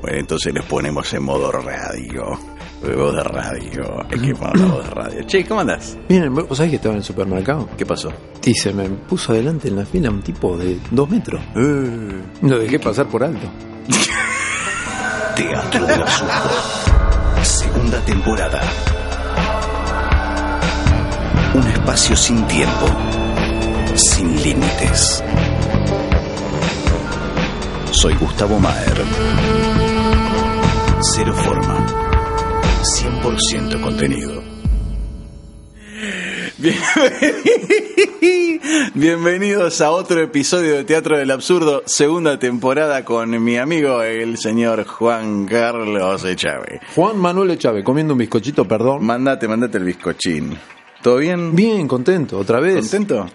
Bueno, entonces les ponemos en modo radio. Voz de radio. Poner la voz de radio. Che, ¿cómo andás? Miren, ¿vos sabés que estaba en el supermercado? ¿Qué pasó? Y se me puso adelante en la fila un tipo de dos metros. Eh, Lo dejé pasar por alto. Teatro del Absurdo. Segunda temporada. Un espacio sin tiempo. Sin límites. Soy Gustavo Maer. Cero forma. 100% contenido. Bien- Bienvenidos a otro episodio de Teatro del Absurdo, segunda temporada con mi amigo el señor Juan Carlos Echave. Juan Manuel Echave, comiendo un bizcochito, perdón. Mandate, mandate el bizcochín. ¿Todo bien? Bien, contento, otra vez. ¿Contento?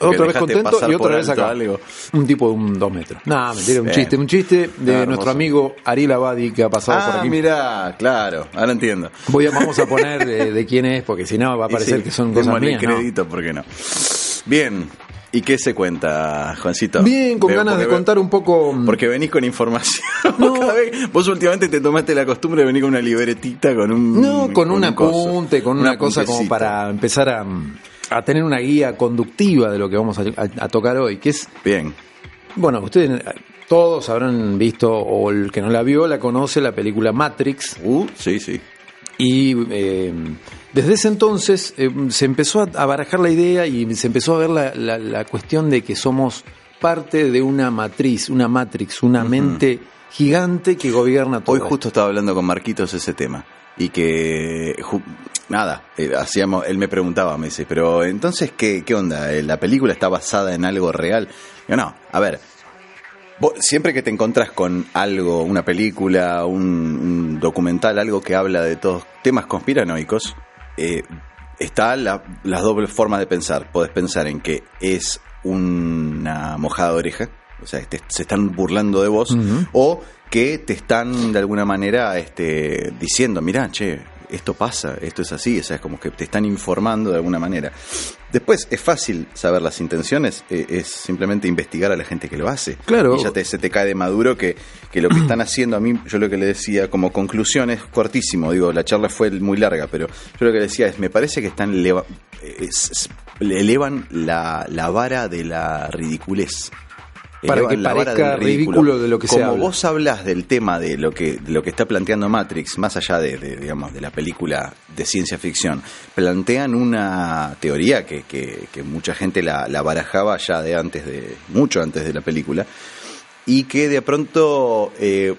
Otra vez contento y otra vez acá. algo. Un tipo de un dos metros. No, mentira, un Bien. chiste. Un chiste de hermoso. nuestro amigo Ariel Abadi que ha pasado por Ah, aquí. mirá, claro, ahora entiendo. Voy a, vamos a poner de, de quién es, porque si no va a parecer sí, que son cosas mías. ¿no? crédito, ¿por qué no? Bien, ¿y qué se cuenta, Juancito? Bien, con Veo ganas de contar un poco. mm, Porque venís con información. No. Cada vez- vos últimamente te tomaste la costumbre de venir con una libretita, con un. No, con, un coso. apunte, con Un una cosa como para empezar a, a tener una guía conductiva de lo que vamos a, a- a tocar hoy, que es, Bien. bueno, ustedes todos habrán visto, o el que no la vio, la conoce, la película Matrix, Uh, sí, sí. y eh, desde ese entonces eh, se empezó a, barajar la idea y se empezó a ver la, la- la cuestión de que somos parte de una matriz, una matrix, una mente gigante que gobierna todo. Hoy esto. justo estaba hablando con Marquitos ese tema. Y que. Nada, eh, hacíamos. Él me preguntaba, me dice, pero entonces, ¿qué, qué onda? Eh, ¿La película está basada en algo real? Yo, no, a ver. vos siempre que te encontrás con algo, una película, un, un documental, algo que habla de todos temas conspiranoicos, eh, está la- las dobles formas de pensar. Podés pensar en que es una mojada de oreja, o sea, te- se están burlando de vos, o que te están de alguna manera este, diciendo, mirá, che, esto pasa, esto es así, o sea, es como que te están informando de alguna manera. Después es fácil saber las intenciones, eh, es simplemente investigar a la gente que lo hace. Claro. Y ya te, se te cae de maduro que, que lo que están haciendo, a mí, yo lo que le decía como conclusión es cortísimo, digo, la charla fue muy larga, pero yo lo que le decía es, me parece que están leva- es- es- le elevan la, la vara de la ridiculez. Para que la vara parezca del ridículo de lo que se Como habla. vos hablas del tema de lo que de lo que está planteando Matrix, más allá de, de, digamos de la película de ciencia ficción, plantean una teoría que, que, que mucha gente la, la barajaba ya de antes de mucho antes de la película y que de pronto eh,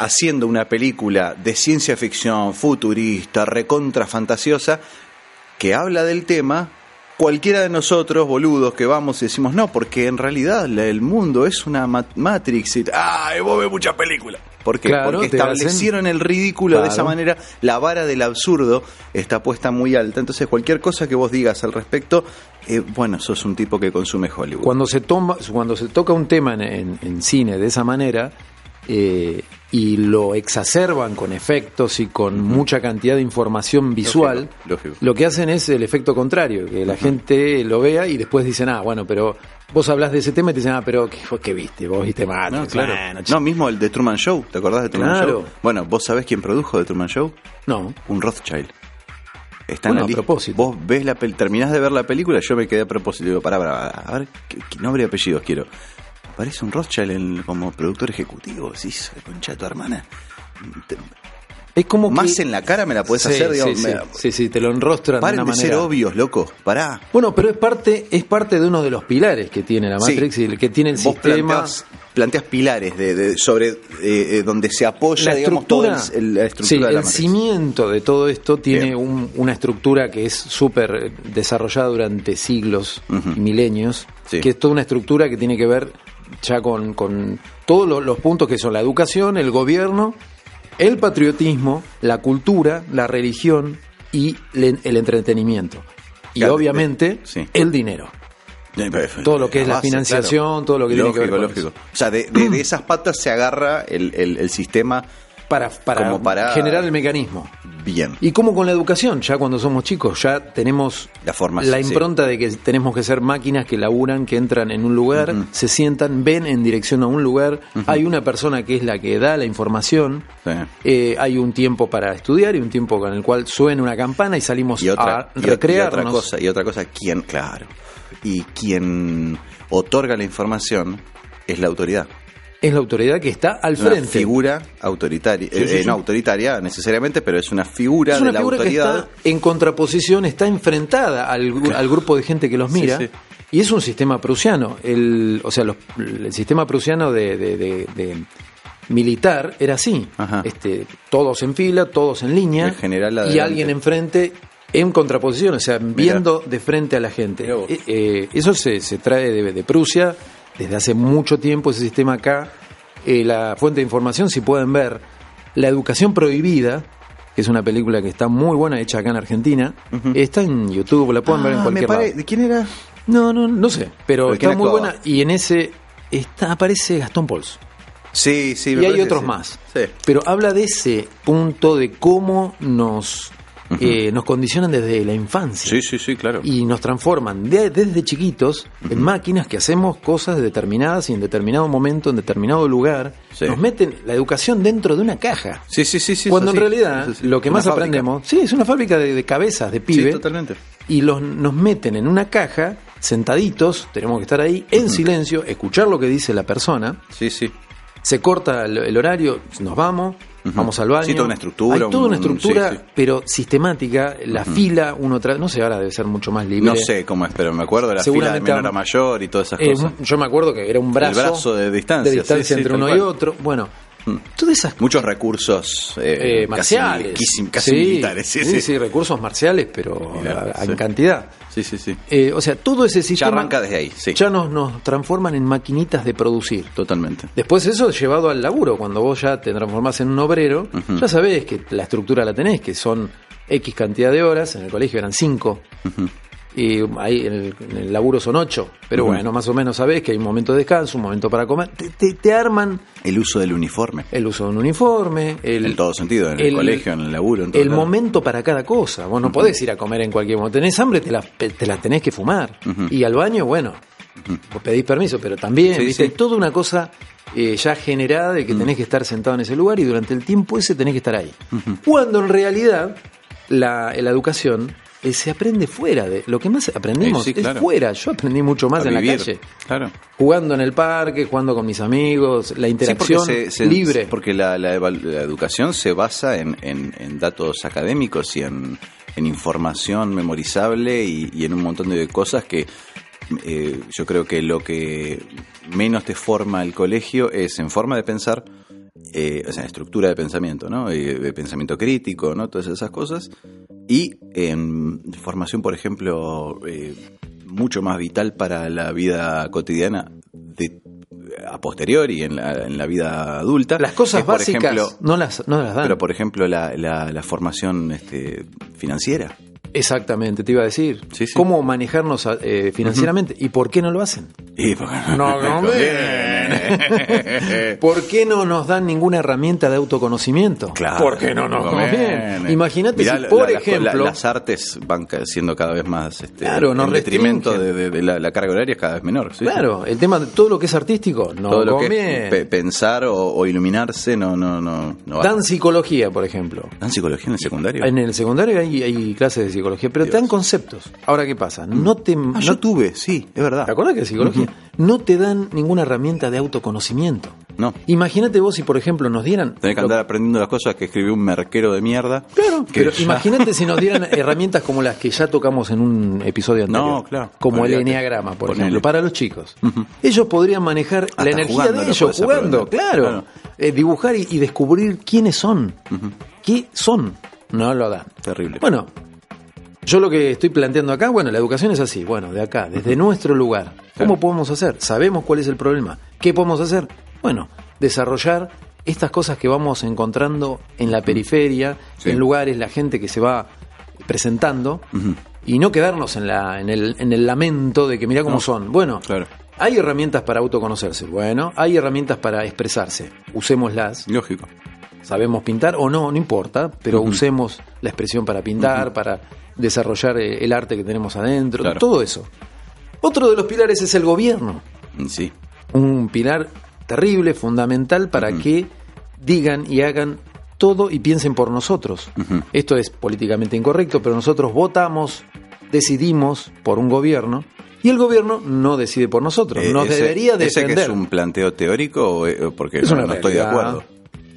haciendo una película de ciencia ficción futurista, recontra fantasiosa, que habla del tema, cualquiera de nosotros, boludos, que vamos y decimos, no, porque en realidad el mundo es una ma- Matrix. Y, ah, vos ves muchas películas. ¿Por qué? Claro, porque establecieron el ridículo de esa manera, la vara del absurdo está puesta muy alta. Entonces, cualquier cosa que vos digas al respecto, eh, bueno, sos un tipo que consume Hollywood. Cuando se toma, cuando se toca un tema en, en- en cine de esa manera eh, y lo exacerban con efectos y con mucha cantidad de información visual, Lógico, lógico. lo que hacen es el efecto contrario, que la gente lo vea y después dicen, ah, bueno, pero vos hablas de ese tema y te dicen, ah, pero ¿qué, qué viste? Vos viste más. No, claro. Bueno, no, mismo el de Truman Show. ¿Te acordás de Truman Claro. Show? Bueno, ¿vos sabés quién produjo de Truman Show? no. Un Rothschild. Está Bueno, en la a lista. propósito. Vos ves la pel- terminás de ver la película, yo me quedé a propósito. Digo, pará, pará, a ver, ¿qué, qué nombre y apellidos quiero? Aparece un Rothschild en- como productor ejecutivo. Decís, concha de tu hermana. Te- Es como más que... en la cara me la Sí, hacer, digamos. sí, me- sí, sí, sí, te lo enrostran Paren de ser obvios, loco. Pará. Bueno, pero es parte, es parte de uno de los pilares que tiene la Sí. Matrix y el que tiene el Vos sistema. planteás pilares de, de- sobre eh, eh, donde se apoya, la digamos, estructura, todo el, la estructura sí, de la el Matrix. cimiento de todo esto tiene un- una estructura que es súper desarrollada durante siglos y milenios, Sí. que es toda una estructura que tiene que ver ya con, con todos lo- los puntos que son la educación, el gobierno, el patriotismo, la cultura, la religión y le- el entretenimiento. Y Claro, obviamente eh, sí. el dinero. Todo lo que es la financiación, todo lo que tiene que ver lógico, con lógico. O sea, de, de- de esas patas se agarra el, el- el sistema Para, para, generar el mecanismo. bien. Y como con la educación, ya cuando somos chicos, ya tenemos La formación, la sí. impronta de que tenemos que ser máquinas que laburan, que entran en un lugar, se sientan, ven en dirección a un lugar, hay una persona que es la que da la información, Sí. eh, hay un tiempo para estudiar y un tiempo con el cual suena una campana y salimos y otra, a y- y recrearnos. otra cosa, y otra cosa, quién, claro, y quien otorga la información es la autoridad. Es la autoridad que está al Es una frente. figura autoritaria, Sí, sí, eh, sí. no autoritaria necesariamente, pero es una figura es una de la figura que autoridad. está en contraposición, está enfrentada al, al grupo de gente que los mira. Y es un sistema prusiano. El, o sea, los- el sistema prusiano de, de- de- de militar era así. Ajá. Este, todos en fila, todos en línea. El general y alguien enfrente en contraposición, o sea, viendo de frente a la gente. Eh, eh, eso se, se trae de, de Prusia desde hace mucho tiempo, ese sistema acá. Eh, la fuente de información, si pueden ver, La Educación Prohibida, que es una película que está muy buena, hecha acá en Argentina, está en YouTube, la pueden ver en Ah, cualquier me pare- lado. ¿De quién era? No, no, no sé, pero ¿Pero quién está muy actuaba? buena y en ese está, aparece Gastón Pols. Sí, sí. me y hay otros sí. más. Sí. Pero habla de ese punto de cómo nos, eh, nos condicionan desde la infancia. Sí, sí, sí, claro. Y nos transforman de- desde chiquitos en máquinas que hacemos cosas determinadas y en determinado momento, en determinado lugar. Sí. Nos meten la educación dentro de una caja. Sí, sí, sí, sí. Cuando en así. realidad lo que más fábrica. aprendemos, sí, es una fábrica de, de cabezas, de Sí, pibe, totalmente. y los, nos meten en una caja, sentaditos, tenemos que estar ahí en silencio, escuchar lo que dice la persona, Sí, sí. se corta el horario, nos vamos, vamos al baño. Sí, toda una estructura, Hay toda una un- estructura, sí, sí. pero sistemática, la fila, uno tras, no sé, ahora debe ser mucho más libre. No sé cómo es, pero me acuerdo de la fila de menor a mayor y todas esas Eh, cosas. yo me acuerdo que era un brazo, brazo de distancia, de distancia sí, entre uno y otro. Bueno, todas esas Muchos recursos eh, eh, marciales. casi, casi Sí, militares. Sí, sí. sí, recursos marciales, pero en cantidad. Sí, sí, sí. Eh, o sea, todo ese Ya sistema arranca desde ahí, sí. ya nos, nos transforman en maquinitas de producir. Totalmente. Después eso llevado al laburo, cuando vos ya te transformás en un obrero, ya sabés que la estructura la tenés, que son X cantidad de horas, en el colegio eran 5, y ahí en el, en el laburo son 8, pero bueno, más o menos sabés que hay un momento de descanso, un momento para comer, te, te- te arman El uso del uniforme. el uso de un uniforme, el, en todo sentido, en el, colegio, en el laburo, en todo el momento para cada cosa. Vos no podés ir a comer en cualquier momento. Tenés hambre, te la, te la tenés que fumar. Y al baño, bueno, vos pedís permiso, pero también, Sí, ¿viste? sí. Hay toda una cosa eh, ya generada de que tenés que estar sentado en ese lugar y durante el tiempo ese tenés que estar ahí. Cuando en realidad la, la educación eh, se aprende fuera de. Lo que más aprendimos sí, claro. es fuera. Yo aprendí mucho más A en vivir. la calle. Claro. Jugando en el parque, jugando con mis amigos, la Sí, porque interacción se- se- libre. Porque la, la eval- la educación se basa en, en- en datos académicos y en, en información memorizable y, y en un montón de cosas que eh, yo creo que lo que menos te forma el colegio es en forma de pensar, eh, o sea, estructura de pensamiento, ¿no? Eh, de pensamiento crítico, ¿no? Todas esas cosas. Y en formación, por ejemplo, eh, mucho más vital para la vida cotidiana de a posteriori en la, en la vida adulta. Las cosas por básicas ejemplo, no, las, no las dan. pero por ejemplo la, la, la formación este, financiera. Exactamente, te iba a decir. Sí, sí. ¿Cómo manejarnos eh, financieramente? ¿Y por qué no lo hacen? Y porque No, no conviene. ¿Por qué no nos dan ninguna herramienta de autoconocimiento? Claro, ¿Por qué no nos conviene. Imagínate si, por la- la- ejemplo, las artes van siendo cada vez más este, Claro, en detrimento de, de- de la, la carga horaria es cada vez menor. sí, claro, el tema de todo lo que es artístico, no todo lo que conviene. es pe- pensar o, o iluminarse no no no, no va. Dan psicología, por ejemplo. ¿Dan psicología en el secundario? En el secundario hay, hay clases de psicología, pero te dan conceptos. Ahora, ¿qué pasa? No te, Ah, no- yo tuve, sí, es verdad. ¿Te acuerdas que psicología? No te dan ninguna herramienta de autoconocimiento. No. Imagínate vos si, por ejemplo, nos dieran... Tenés que lo- andar aprendiendo las cosas que escribió un merquero de mierda. Claro, pero ya- imagínate si nos dieran herramientas como las que ya tocamos en un episodio anterior. No, claro. Como el enneagrama, por ejemplo, para los chicos. Ellos podrían manejar Hasta la energía jugando de lo ellos, jugando, claro. Claro. Eh, dibujar y, y descubrir quiénes son. ¿Qué son? No lo dan. Terrible. Bueno, yo lo que estoy planteando acá, bueno, la educación es así, bueno, de acá, desde nuestro lugar. ¿Cómo Claro. podemos hacer? Sabemos cuál es el problema. ¿Qué podemos hacer? Bueno, desarrollar estas cosas que vamos encontrando en la periferia, Sí. en lugares, la gente que se va presentando, y no quedarnos en, la, en, el, en el lamento de que mira cómo No. son. Bueno, Claro. hay herramientas para autoconocerse, bueno, hay herramientas para expresarse, usémoslas. Lógico. Sabemos pintar o no, no importa, pero usemos la expresión para pintar, para desarrollar eh, el arte que tenemos adentro, Claro. todo eso. Otro de los pilares es el gobierno Sí. un pilar terrible, fundamental para que digan y hagan todo y piensen por nosotros. Esto es políticamente incorrecto, pero nosotros votamos, decidimos por un gobierno y el gobierno no decide por nosotros. Eh, Nos ese- debería ¿Ese que defender. es un planteo teórico eh, porque Es no, una no estoy de acuerdo?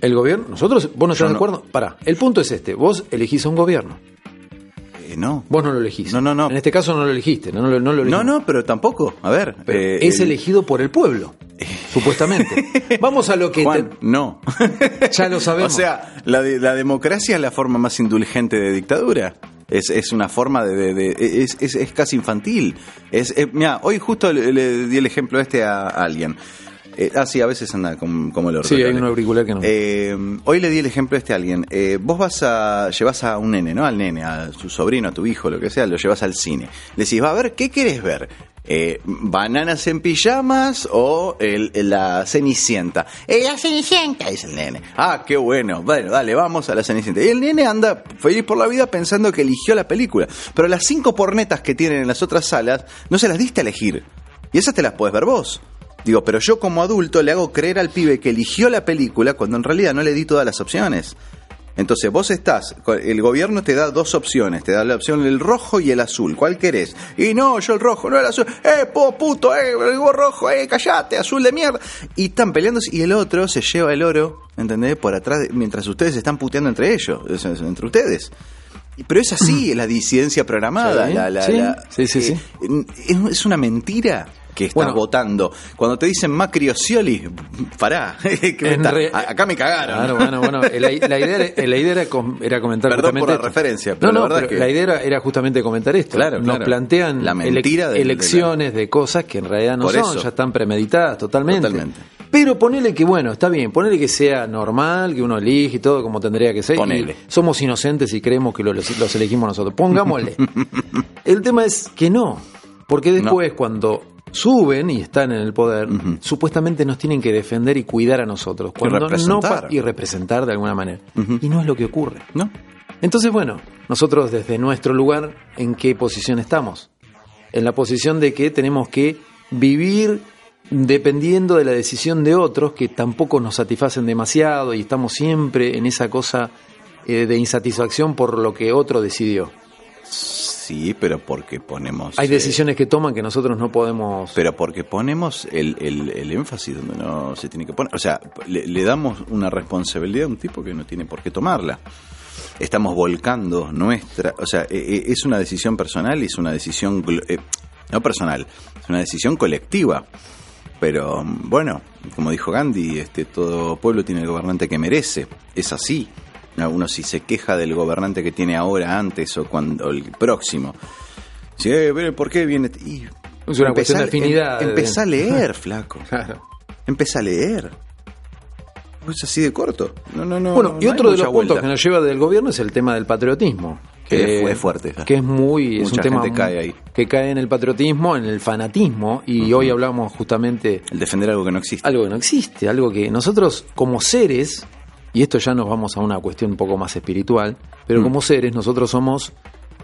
El gobierno, nosotros, vos no estás de no. acuerdo. Pará, el punto es este: vos elegís a un gobierno, Eh, no. vos no lo elegís. No, no, no. En este caso no lo elegiste, no, lo- no lo No, no, pero tampoco. A ver. Eh, es el- elegido por el pueblo, supuestamente. Vamos a lo que Juan, te- no. ya lo sabemos. O sea, la, de- la democracia es la forma más indulgente de dictadura. Es, es una forma de... de- de- es, es- es casi infantil. Es, eh, mira, hoy justo le, le di el ejemplo este a, a alguien. Eh, ah, sí, a veces anda como, como el orto. Sí, hay un auricular que no. Eh, hoy le di el ejemplo este a alguien. Eh, vos vas a. llevas a un nene, ¿no? Al nene, a su sobrino, a tu hijo, lo que sea, lo llevas al cine. Le decís, va a ver, ¿qué querés ver? Eh, ¿Bananas en pijamas o el- la Cenicienta? Eh, la Cenicienta, dice el nene. Ah, qué bueno. Bueno, dale, vamos a la Cenicienta. Y el nene anda feliz por la vida pensando que eligió la película. Pero las cinco pornetas que tienen en las otras salas, no se las diste a elegir. Y esas te las puedes ver vos. Digo, pero yo como adulto le hago creer al pibe que eligió la película cuando en realidad no le di todas las opciones. Entonces vos estás, el gobierno te da dos opciones, te da la opción el rojo y el azul, ¿cuál querés? Y no, yo el rojo, no el azul, eh, po, puto, eh, vos rojo, eh, callate, azul de mierda. Y están peleándose y el otro se lleva el oro, ¿entendés? Por atrás, mientras ustedes se están puteando entre ellos, entre ustedes. Pero es así, la disidencia programada, Sí, la, la- sí, la- sí, sí, sí. eh, es, es una mentira que estás Bueno. votando. Cuando te dicen Macri o Scioli, pará, que me re- acá me cagaron. Claro, bueno, bueno. La, la idea, era- la idea era, com- era comentar Perdón justamente por la esto. referencia, pero no, la no, verdad pero que- la idea era, justamente comentar esto. Claro, Nos claro. plantean La mentira elecciones de cosas que en realidad no Por son, eso. ya están premeditadas totalmente. Totalmente. Pero ponele que, bueno, está bien, ponele que sea normal, que uno elige y todo como tendría que ser. Ponele. somos inocentes y creemos que lo- los, los elegimos nosotros. Pongámosle. El tema es que no, porque después cuando suben y están en el poder, supuestamente nos tienen que defender y cuidar a nosotros. Cuando no representar. pa- y representar de alguna manera. Y no es lo que ocurre. ¿No? Entonces, bueno, nosotros desde nuestro lugar, ¿en qué posición estamos? En la posición de que tenemos que vivir dependiendo de la decisión de otros que tampoco nos satisfacen demasiado y estamos siempre en esa cosa eh, de insatisfacción por lo que otro decidió. Sí, pero porque ponemos. Hay eh, decisiones que toman que nosotros no podemos... pero porque ponemos el, el- el énfasis donde no se tiene que poner. O sea, le, le damos una responsabilidad a un tipo que no tiene por qué tomarla. Estamos volcando nuestra. O sea, eh, eh, es una decisión personal y es una decisión. eh, no personal, es una decisión colectiva. Pero mm, bueno, como dijo Gandhi, este, todo pueblo tiene el gobernante que merece. Es así. No, Uno si se queja del gobernante que tiene ahora, antes o cuando el próximo. Sí, eh, pero ¿por qué viene? Y Es una cuestión de empezá- afinidad. em- empezá a leer, flaco. Claro. Empezá a leer. Es así de corto. No, no, no. Bueno, no y otro de los puntos que nos lleva del gobierno es el tema del patriotismo. Que fue fuerte. Que es muy. es un tema gente cae ahí. que cae en el patriotismo, en el fanatismo. Y hoy hablamos justamente El defender algo que no existe. algo que no existe, algo que nosotros como seres, y esto ya nos vamos a una cuestión un poco más espiritual, pero Mm. como seres nosotros somos,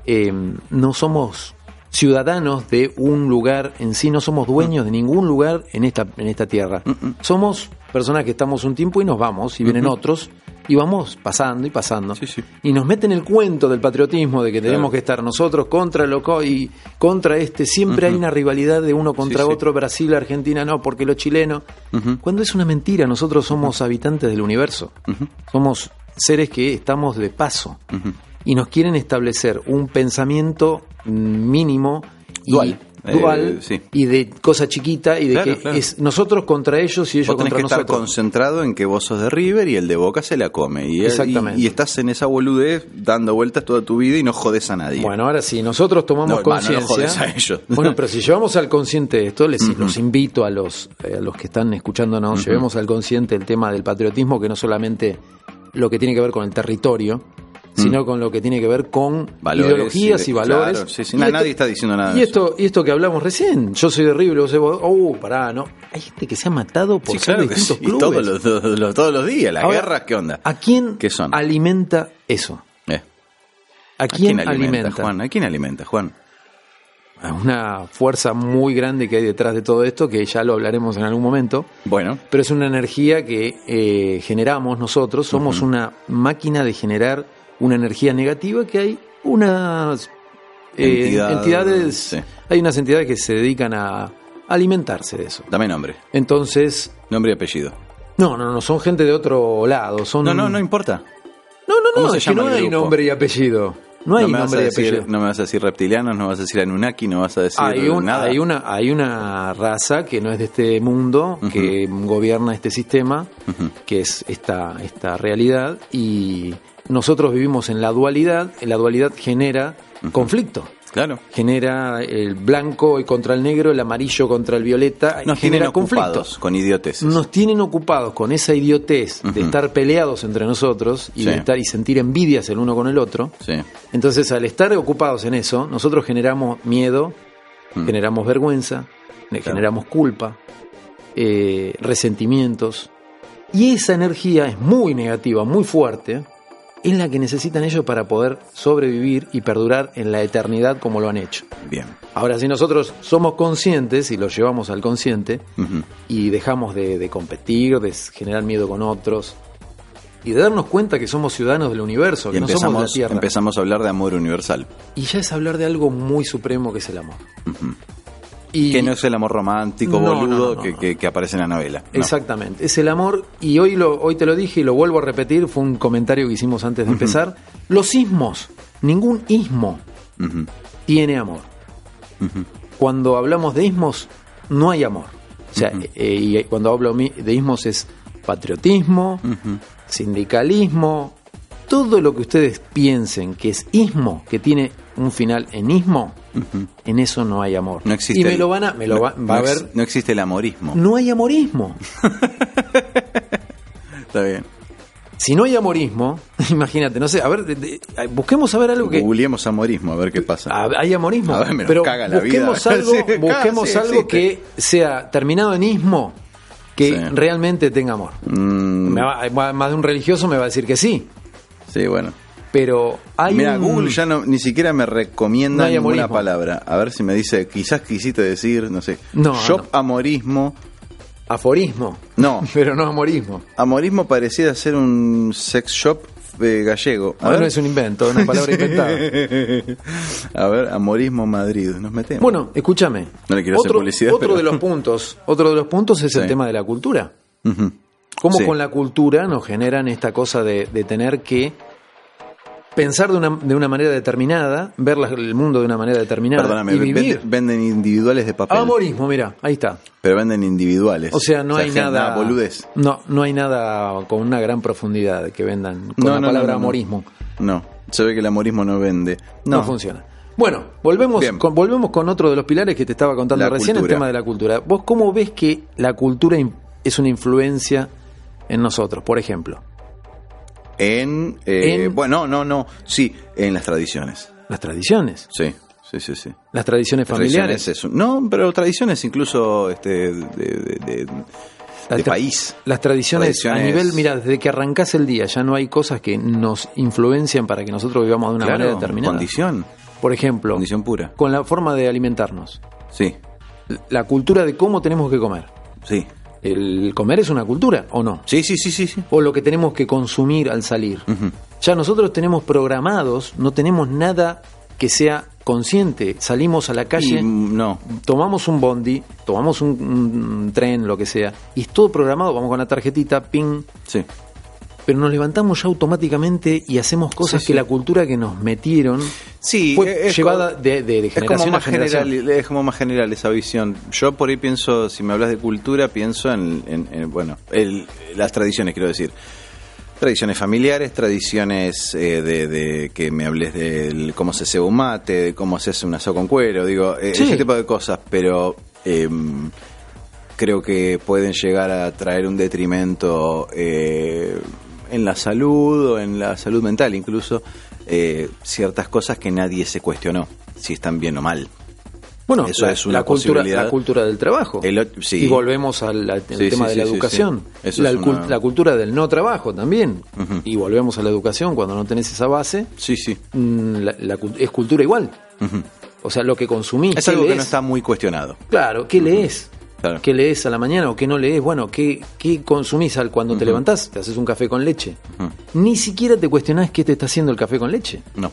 eh, no somos ciudadanos de un lugar en sí, no somos dueños de ningún lugar en esta, en esta tierra. Somos personas que estamos un tiempo y nos vamos, y vienen otros, y vamos pasando y pasando. Sí, sí. Y nos meten el cuento del patriotismo, de que tenemos que estar nosotros contra el loco y contra este. Siempre hay una rivalidad de uno contra sí. otro, Brasil, Argentina no, porque los chilenos. Cuando es una mentira, nosotros somos habitantes del universo. Somos seres que estamos de paso. Y nos quieren establecer un pensamiento mínimo y Dual. sí. y de cosa chiquita y de Claro, que claro. es nosotros contra ellos y ellos Vos tenés contra que estar nosotros. concentrado en que vos sos de River y el de Boca se la come. Y, Exactamente. y, y estás en esa boludez dando vueltas toda tu vida y no jodes a nadie. Bueno, ahora sí, nosotros tomamos No, no conciencia. ellos. Bueno, pero si llevamos al consciente esto, les los invito a los, eh, a los que están escuchándonos, llevemos al consciente el tema del patriotismo, que no solamente lo que tiene que ver con el territorio, sino con lo que tiene que ver con Mm. Valores ideologías y valores. claro, sí, sí, Y na- nadie está diciendo nada Y esto, y esto que hablamos recién, yo soy de River, vos vos, oh, pará, no. Hay gente que se ha matado por ser claro de distintos clubes. todos los, todos los- todos los días, las Ahora, guerras, ¿qué onda? ¿A quién ¿Qué son? alimenta eso? Eh, ¿A quién, alimenta? Juan? ¿A quién alimenta, Juan? a una fuerza muy grande que hay detrás de todo esto, que ya lo hablaremos en algún momento, Bueno, pero es una energía que eh, generamos nosotros, somos una máquina de generar una energía negativa que hay unas eh, Entidad, entidades, sí. hay unas entidades que se dedican a alimentarse de eso. dame nombre. Entonces, Nombre y apellido. no, no, no, son gente de otro lado, son No, no, no importa. no, no, ¿Cómo no, es que no hay nombre y apellido. No hay me vas a nombre y apellido. no me vas a decir reptilianos, no vas a decir Anunnaki, no vas a decir Hay, un- nada. hay una hay una raza que no es de este mundo que gobierna este sistema que es esta esta realidad y nosotros vivimos en la dualidad la dualidad genera conflicto Claro. genera el blanco y contra el negro el amarillo contra el violeta Nos tienen genera ocupados conflictos con idioteces. nos tienen ocupados con esa idiotez de estar peleados entre nosotros y Sí. de estar y sentir envidias el uno con el otro Sí. entonces, al estar ocupados en eso, nosotros generamos miedo, generamos vergüenza, ne- generamos culpa, eh, resentimientos. Y esa energía es muy negativa, muy fuerte, es la que necesitan ellos para poder sobrevivir y perdurar en la eternidad como lo han hecho. Bien. Ahora, si nosotros somos conscientes y lo llevamos al consciente y dejamos de, de competir, de generar miedo con otros y de darnos cuenta que somos ciudadanos del universo, Y que no somos la empezamos, Tierra. empezamos a hablar de amor universal. Y ya es hablar de algo muy supremo que es el amor. Y Que no es el amor romántico, No, boludo, no, no, que, que- que aparece en la novela. No. Exactamente, es el amor y hoy lo hoy te lo dije y lo vuelvo a repetir, fue un comentario que hicimos antes de empezar. Los ismos, ningún ismo tiene amor. Cuando hablamos de ismos no hay amor. O sea, eh, y cuando hablo de ismos es patriotismo, sindicalismo, todo lo que ustedes piensen que es ismo, que tiene un final en ismo, en eso no hay amor. No existe y me el- lo van a, me lo no- va, va no a ver. No existe el amorismo. No hay amorismo. Está bien. Si no hay amorismo, imagínate, no sé, a ver, de- de- busquemos a ver algo que. Googleemos amorismo, a ver qué pasa. Ah, Hay amorismo, A ver, me pero caga la busquemos vida. algo, Sí, busquemos sí, algo que sea terminado en ismo, que Sí. realmente tenga amor. Mm, Me va- más de un religioso me va a decir que sí, sí, bueno. Pero hay Mira, un- Google ya no, ni siquiera me recomienda No ninguna amorismo. palabra. A ver si me dice, quizás quisiste decir, no sé, No, shop amorismo. aforismo, No, pero no amorismo. amorismo pareciera ser un sex shop eh, gallego. A Ahora ver. es un invento, una palabra inventada. A ver, amorismo Madrid. Nos metemos. Bueno, escúchame. No le quiero hacer otro, publicidad, Otro pero- de los puntos, otro de los puntos es el tema de la cultura. Cómo Sí. con la cultura nos generan esta cosa de, de tener que pensar de una, de una manera determinada, ver la- el mundo de una manera determinada Perdóname, y vivir. venden individuales de papel. Amorismo, mira, ahí está. Pero venden individuales. O sea, no hay gen- nada. nada boludez. No, no hay nada con una gran profundidad que vendan con No, la no, palabra no, amorismo. No, se ve que el amorismo no vende. No. Funciona. Bueno, volvemos Bien. con, volvemos con otro de los pilares que te estaba contando La recién, cultura. el tema de la cultura. ¿Vos cómo ves que la cultura es una influencia en nosotros, por ejemplo? En, eh, En- Bueno, no, no. Sí, en las tradiciones. Las tradiciones, Sí, sí, sí. sí. las tradiciones familiares. tradiciones es no, pero tradiciones incluso este, de, de- de- La de tra- país. Las tradiciones, a nivel, mira, desde que arrancás el día ya no hay cosas que nos influencian para que nosotros vivamos de una Claro, manera determinada. Condición. Por ejemplo, Condición pura. con la forma de alimentarnos, Sí, la cultura de cómo tenemos que comer. sí. ¿El comer es una cultura o no? Sí, sí, sí, sí. sí. O lo que tenemos que consumir al salir. Ya nosotros tenemos programados, no tenemos nada que sea consciente. Salimos a la calle, Y, mm, no, tomamos un bondi, tomamos un, un tren, lo que sea, y es todo programado, vamos con la tarjetita, ping, sí. pero nos levantamos ya automáticamente y hacemos cosas Sí, que la cultura que nos metieron Sí, fue es llevada co- de, de Es como, generación a más generación. general, es como más general esa visión. Yo por ahí pienso, si me hablas de cultura, pienso en, en- en, bueno, el- las tradiciones, quiero decir. Tradiciones familiares, tradiciones eh, de, de que me hables de cómo se ceba un mate, de cómo se hace un asado con cuero, digo, eh, Sí. ese tipo de cosas, pero em, creo que pueden llegar a traer un detrimento eh, en la salud o en la salud mental incluso, eh, ciertas cosas que nadie se cuestionó, si están bien o mal. Bueno, Eso la, es una la cultura, la cultura del trabajo. El o- sí. Y volvemos al, al Sí, tema sí, de la educación. La, una- cultura del no trabajo también. Y volvemos a la educación cuando no tenés esa base. Sí, sí. mm, es cultura igual. O sea, lo que consumís. Es ¿qué algo que no está muy cuestionado. Claro, ¿qué lees? Claro. ¿Qué lees a la mañana o qué no lees? Bueno, ¿qué, qué consumís al cuando te levantás? Te haces un café con leche. Ni siquiera te cuestionás qué te está haciendo el café con leche. No.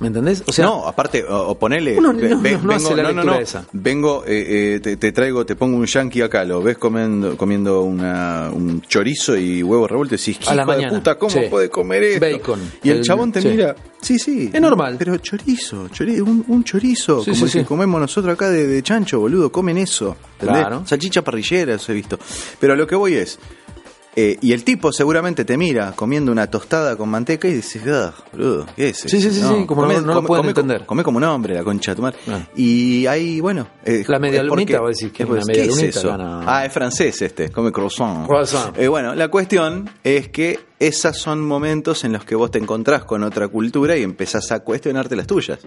¿Me entendés? O sea, no, aparte, o, o ponele. Uno no- ve- no- no hace la no, esa. Vengo, eh, eh, te, te traigo, te pongo un yankee acá, lo ves comiendo, comiendo una, un chorizo y huevo revuelto y decís, A la de puta, ¿cómo Sí. puede comer esto? Bacon. Y el, El- chabón te sí. mira, sí, sí. Es normal. Pero chorizo, chori- un, un chorizo, Sí, como el que comemos nosotros acá de, de chancho, boludo, comen eso. ¿entendés? Claro. Salchicha parrillera, eso he visto. Pero a lo que voy es, eh, y el tipo seguramente te mira comiendo una tostada con manteca y dices, ah, boludo, ¿qué es? Sí, sí, sí, sí, como no- no lo pueden entender. Come como un hombre, la concha de tu madre. Ah. Y ahí, bueno. eh, La media lunita, va a decir que es una media ¿qué es eso? no, no. Ah, es francés este, come croissant. Croissant. Eh, bueno, la cuestión es que esos son momentos en los que vos te encontrás con otra cultura y empezás a cuestionarte las tuyas.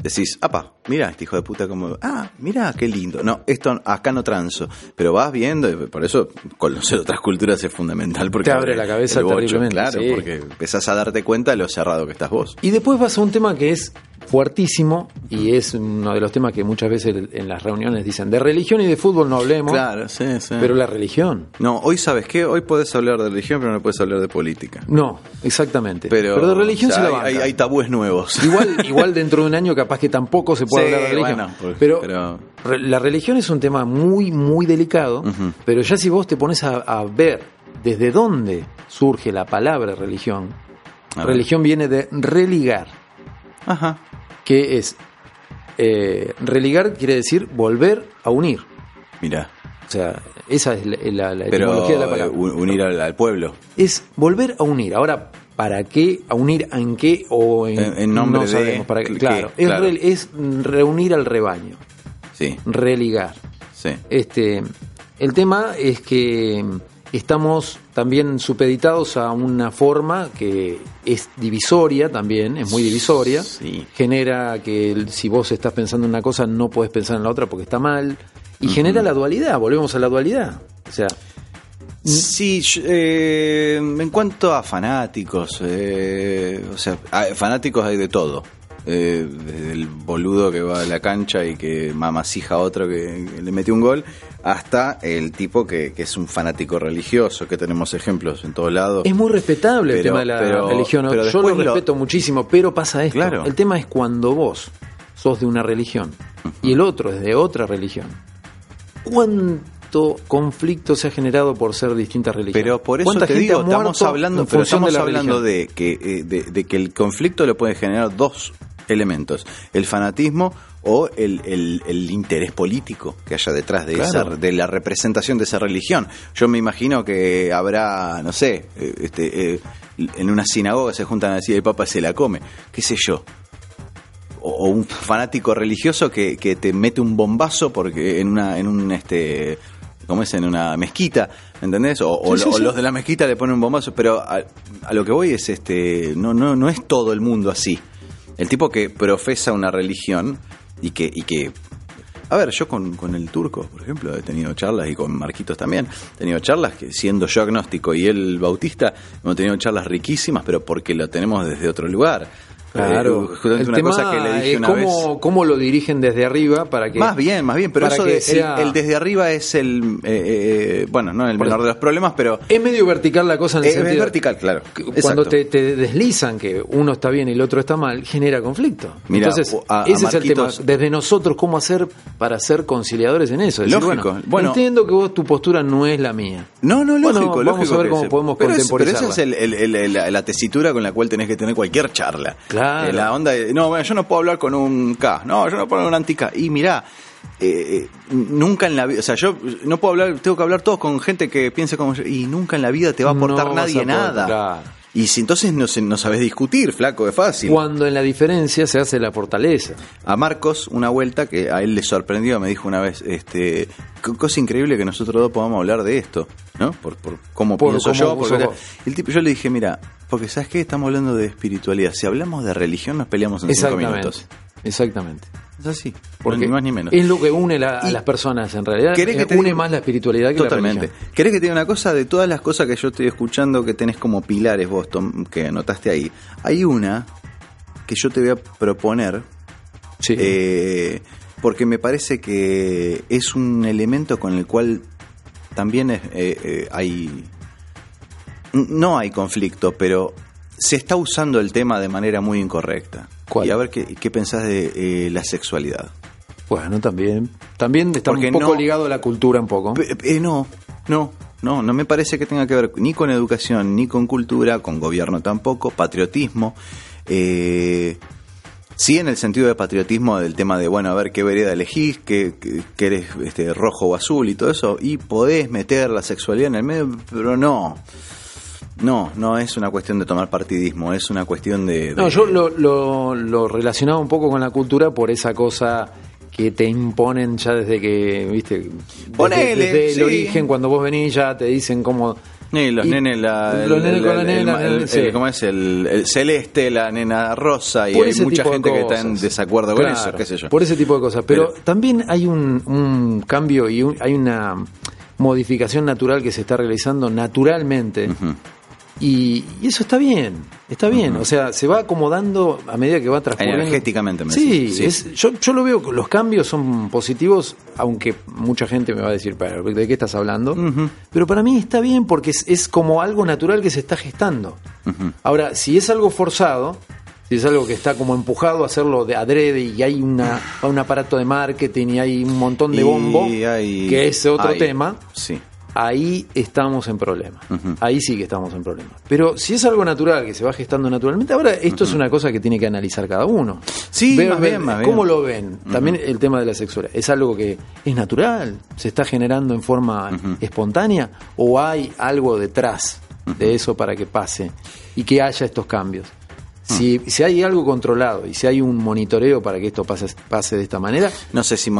Decís, apa, mira, este hijo de puta como, ah, mira, qué lindo. No, esto acá no transo. Pero vas viendo, y por eso conocer otras culturas es fundamental. Porque Te abre la cabeza bocho, terriblemente, Claro, sí. porque empezás a darte cuenta de lo cerrado que estás vos. Y después vas a un tema que es fuertísimo y es uno de los temas que muchas veces en las reuniones dicen, de religión y de fútbol no hablemos, Claro, sí, sí. pero la religión. No, hoy sabes qué, hoy puedes hablar de religión, pero no puedes hablar de política. No, exactamente. Pero, de religión o sea, se la hay, hay- hay tabúes nuevos. Igual, igual dentro de un año capaz que tampoco se puede Sí, hablar de religión. bueno, pues, pero, pero- re- la religión es un tema muy, muy delicado, pero ya si vos te pones a, a ver desde dónde surge la palabra religión, religión viene de religar, Ajá. Que es, eh, religar quiere decir volver a unir. Mira, O sea, esa es la, la- la pero etimología de la palabra. eh, un- unir al, al pueblo. es volver a unir. Ahora, ¿para qué? ¿A unir en qué? O en, En- en nombre no de sabemos para qué. qué, Claro, es, es reunir al rebaño, Sí, religar. sí. Este, el tema es que estamos también supeditados a una forma que es divisoria también, es muy divisoria. Sí. Genera que si vos estás pensando en una cosa no podés pensar en la otra porque está mal. Y genera la dualidad, volvemos a la dualidad. O sea, Sí, eh, en cuanto a fanáticos, eh, o sea, fanáticos hay de todo. Eh, desde el boludo que va a la cancha y que mamasija a otro que, le metió un gol, hasta el tipo que, que es un fanático religioso, que tenemos ejemplos en todos lados. Es muy respetable el tema de la pero- religión. pero Yo lo respeto muchísimo, pero pasa esto. Claro. El tema es cuando vos sos de una religión y el otro es de otra religión. ¿Cuánto conflicto se ha generado por ser distintas religiones? Pero por eso ¿Cuánta te gente digo, ha estamos hablando, pero estamos de la hablando de que, eh, de, de que el conflicto lo puede generar dos elementos, el fanatismo o el, el- el interés político que haya detrás de, Claro. esa, de la representación de esa religión. Yo me imagino que habrá, no sé, eh, este, eh, en una sinagoga se juntan a decir el Papa se la come, qué sé yo. O, un fanático religioso que, que te mete un bombazo porque en una en un este como es en una mezquita, ¿me ¿entendés? O, o Sí, lo- sí, o sí. los de la mezquita le ponen un bombazo, pero a, a lo que voy es este no no no es todo el mundo así. El tipo que profesa una religión y que y que a ver, yo con, con el turco, por ejemplo, he tenido charlas y con Marquitos también, he tenido charlas que siendo yo agnóstico y él bautista, hemos tenido charlas riquísimas, pero porque lo tenemos desde otro lugar. Claro, Eh, el una tema cosa que le dije es una cómo, vez. cómo lo dirigen desde arriba para que... Más bien, más bien, pero eso de, el- sea- el, desde arriba es el, eh, eh, bueno, no el menor de los problemas, pero Es medio vertical la cosa en el es, es sentido... vertical, claro. Cuando te, te deslizan que uno está bien y el otro está mal, genera conflicto. Mira, Entonces, a- a ese es el tema. Desde nosotros, ¿cómo hacer para ser conciliadores en eso? Decir, Lógico. bueno, Bueno. entiendo que vos tu postura no es la mía. No, no, Bueno, lógico, vamos lógico a ver cómo se- podemos pero es- Pero esa es el- la tesitura con la cual tenés que tener cualquier charla. Claro. Eh, la onda de, no, bueno, yo no puedo hablar con un K, no, yo no puedo hablar con un anti-K. Y mirá, eh, eh, nunca en la vida, o sea, yo no puedo hablar, tengo que hablar todos con gente que piense como yo, y nunca en la vida te va a aportar No nadie a poder, nada. claro. Y si entonces no, no sabes discutir, flaco, es fácil. Cuando en la diferencia se hace la fortaleza. A Marcos, una vuelta que a él le sorprendió, me dijo una vez, este, co- cosa increíble que nosotros dos podamos hablar de esto, ¿no? Por, por cómo Por pienso cómo yo. vos. el tipo, yo le dije, mira, porque ¿sabes qué? Estamos hablando de espiritualidad. Si hablamos de religión, nos peleamos en cinco minutos. Exactamente. Es así, Porque ni más ni menos. es lo que une la- a las personas en realidad. ¿Querés que eh, une más la espiritualidad que la Totalmente. religión. ¿Querés que te diga una cosa? De todas las cosas que yo estoy escuchando que tenés como pilares vos, Tom, que anotaste ahí, hay una que yo te voy a proponer Sí. eh, porque me parece que es un elemento con el cual también es, eh, eh, hay no hay conflicto pero se está usando el tema de manera muy incorrecta ¿Cuál? y a ver qué, qué pensás de eh, la sexualidad Bueno, también. También está Porque un poco no- ligado a la cultura un poco. Eh, no no no no me parece que tenga que ver ni con educación ni con cultura con gobierno tampoco patriotismo eh, Sí, en el sentido de patriotismo del tema de, bueno, a ver qué vereda elegís, que, que, eres este, rojo o azul y todo eso, y podés meter la sexualidad en el medio, pero no. No, no es una cuestión de tomar partidismo, es una cuestión de... No, yo lo, lo, lo relacionaba un poco con la cultura por esa cosa que te imponen ya desde que, viste, desde, Ponele, desde el origen, cuando vos venís ya te dicen cómo... Sí, los y- nenes, la, los nenes con la nena, el- el- sí. ¿cómo es? El, el celeste, la nena rosa, y Por hay mucha gente que está en desacuerdo con eso, qué sé yo. Por ese tipo de cosas. Pero, Pero- también hay un, un cambio y un- hay una modificación natural que se está realizando naturalmente. Ujú. Y, y eso está bien, está bien. O sea, se va acomodando a medida que va transcurriendo. Energéticamente, me Sí, sí. es- yo, yo lo veo, los cambios son positivos, aunque mucha gente me va a decir, "Pero, ¿de qué estás hablando? Pero para mí está bien porque es, es como algo natural que se está gestando. Ahora, si es algo forzado, si es algo que está como empujado a hacerlo de adrede y hay una, un aparato de marketing y hay un montón de bombo, hay- que es otro hay- tema, Sí. Ahí estamos en problema. Ujú. Ahí sí que estamos en problema. Pero si es algo natural, que se va gestando naturalmente, ahora esto es una cosa que tiene que analizar cada uno. Sí, Ver- más ver bien, más ¿Cómo bien. lo ven? También el tema de la sexualidad. ¿Es algo que es natural? ¿Se está generando en forma espontánea? ¿O hay algo detrás de eso para que pase y que haya estos cambios? Si, si hay algo controlado y si hay un monitoreo para que esto pase, pase de esta manera, No sé si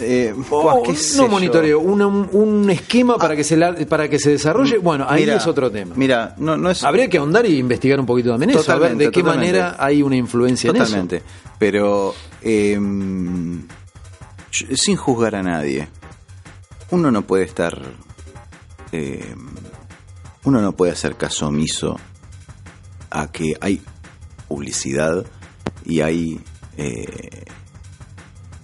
eh, o qué sé no monitoreo, un, un esquema para que se la- para que se desarrolle, bueno, ahí Mira, es otro tema. Mira, no, no es Habría que ahondar y investigar un poquito también eso, a ver Totalmente, de qué totalmente. manera hay una influencia Totalmente. Pero eh, yo- sin juzgar a nadie, uno no puede estar. eh, uno no puede hacer caso omiso a que hay publicidad y hay. eh,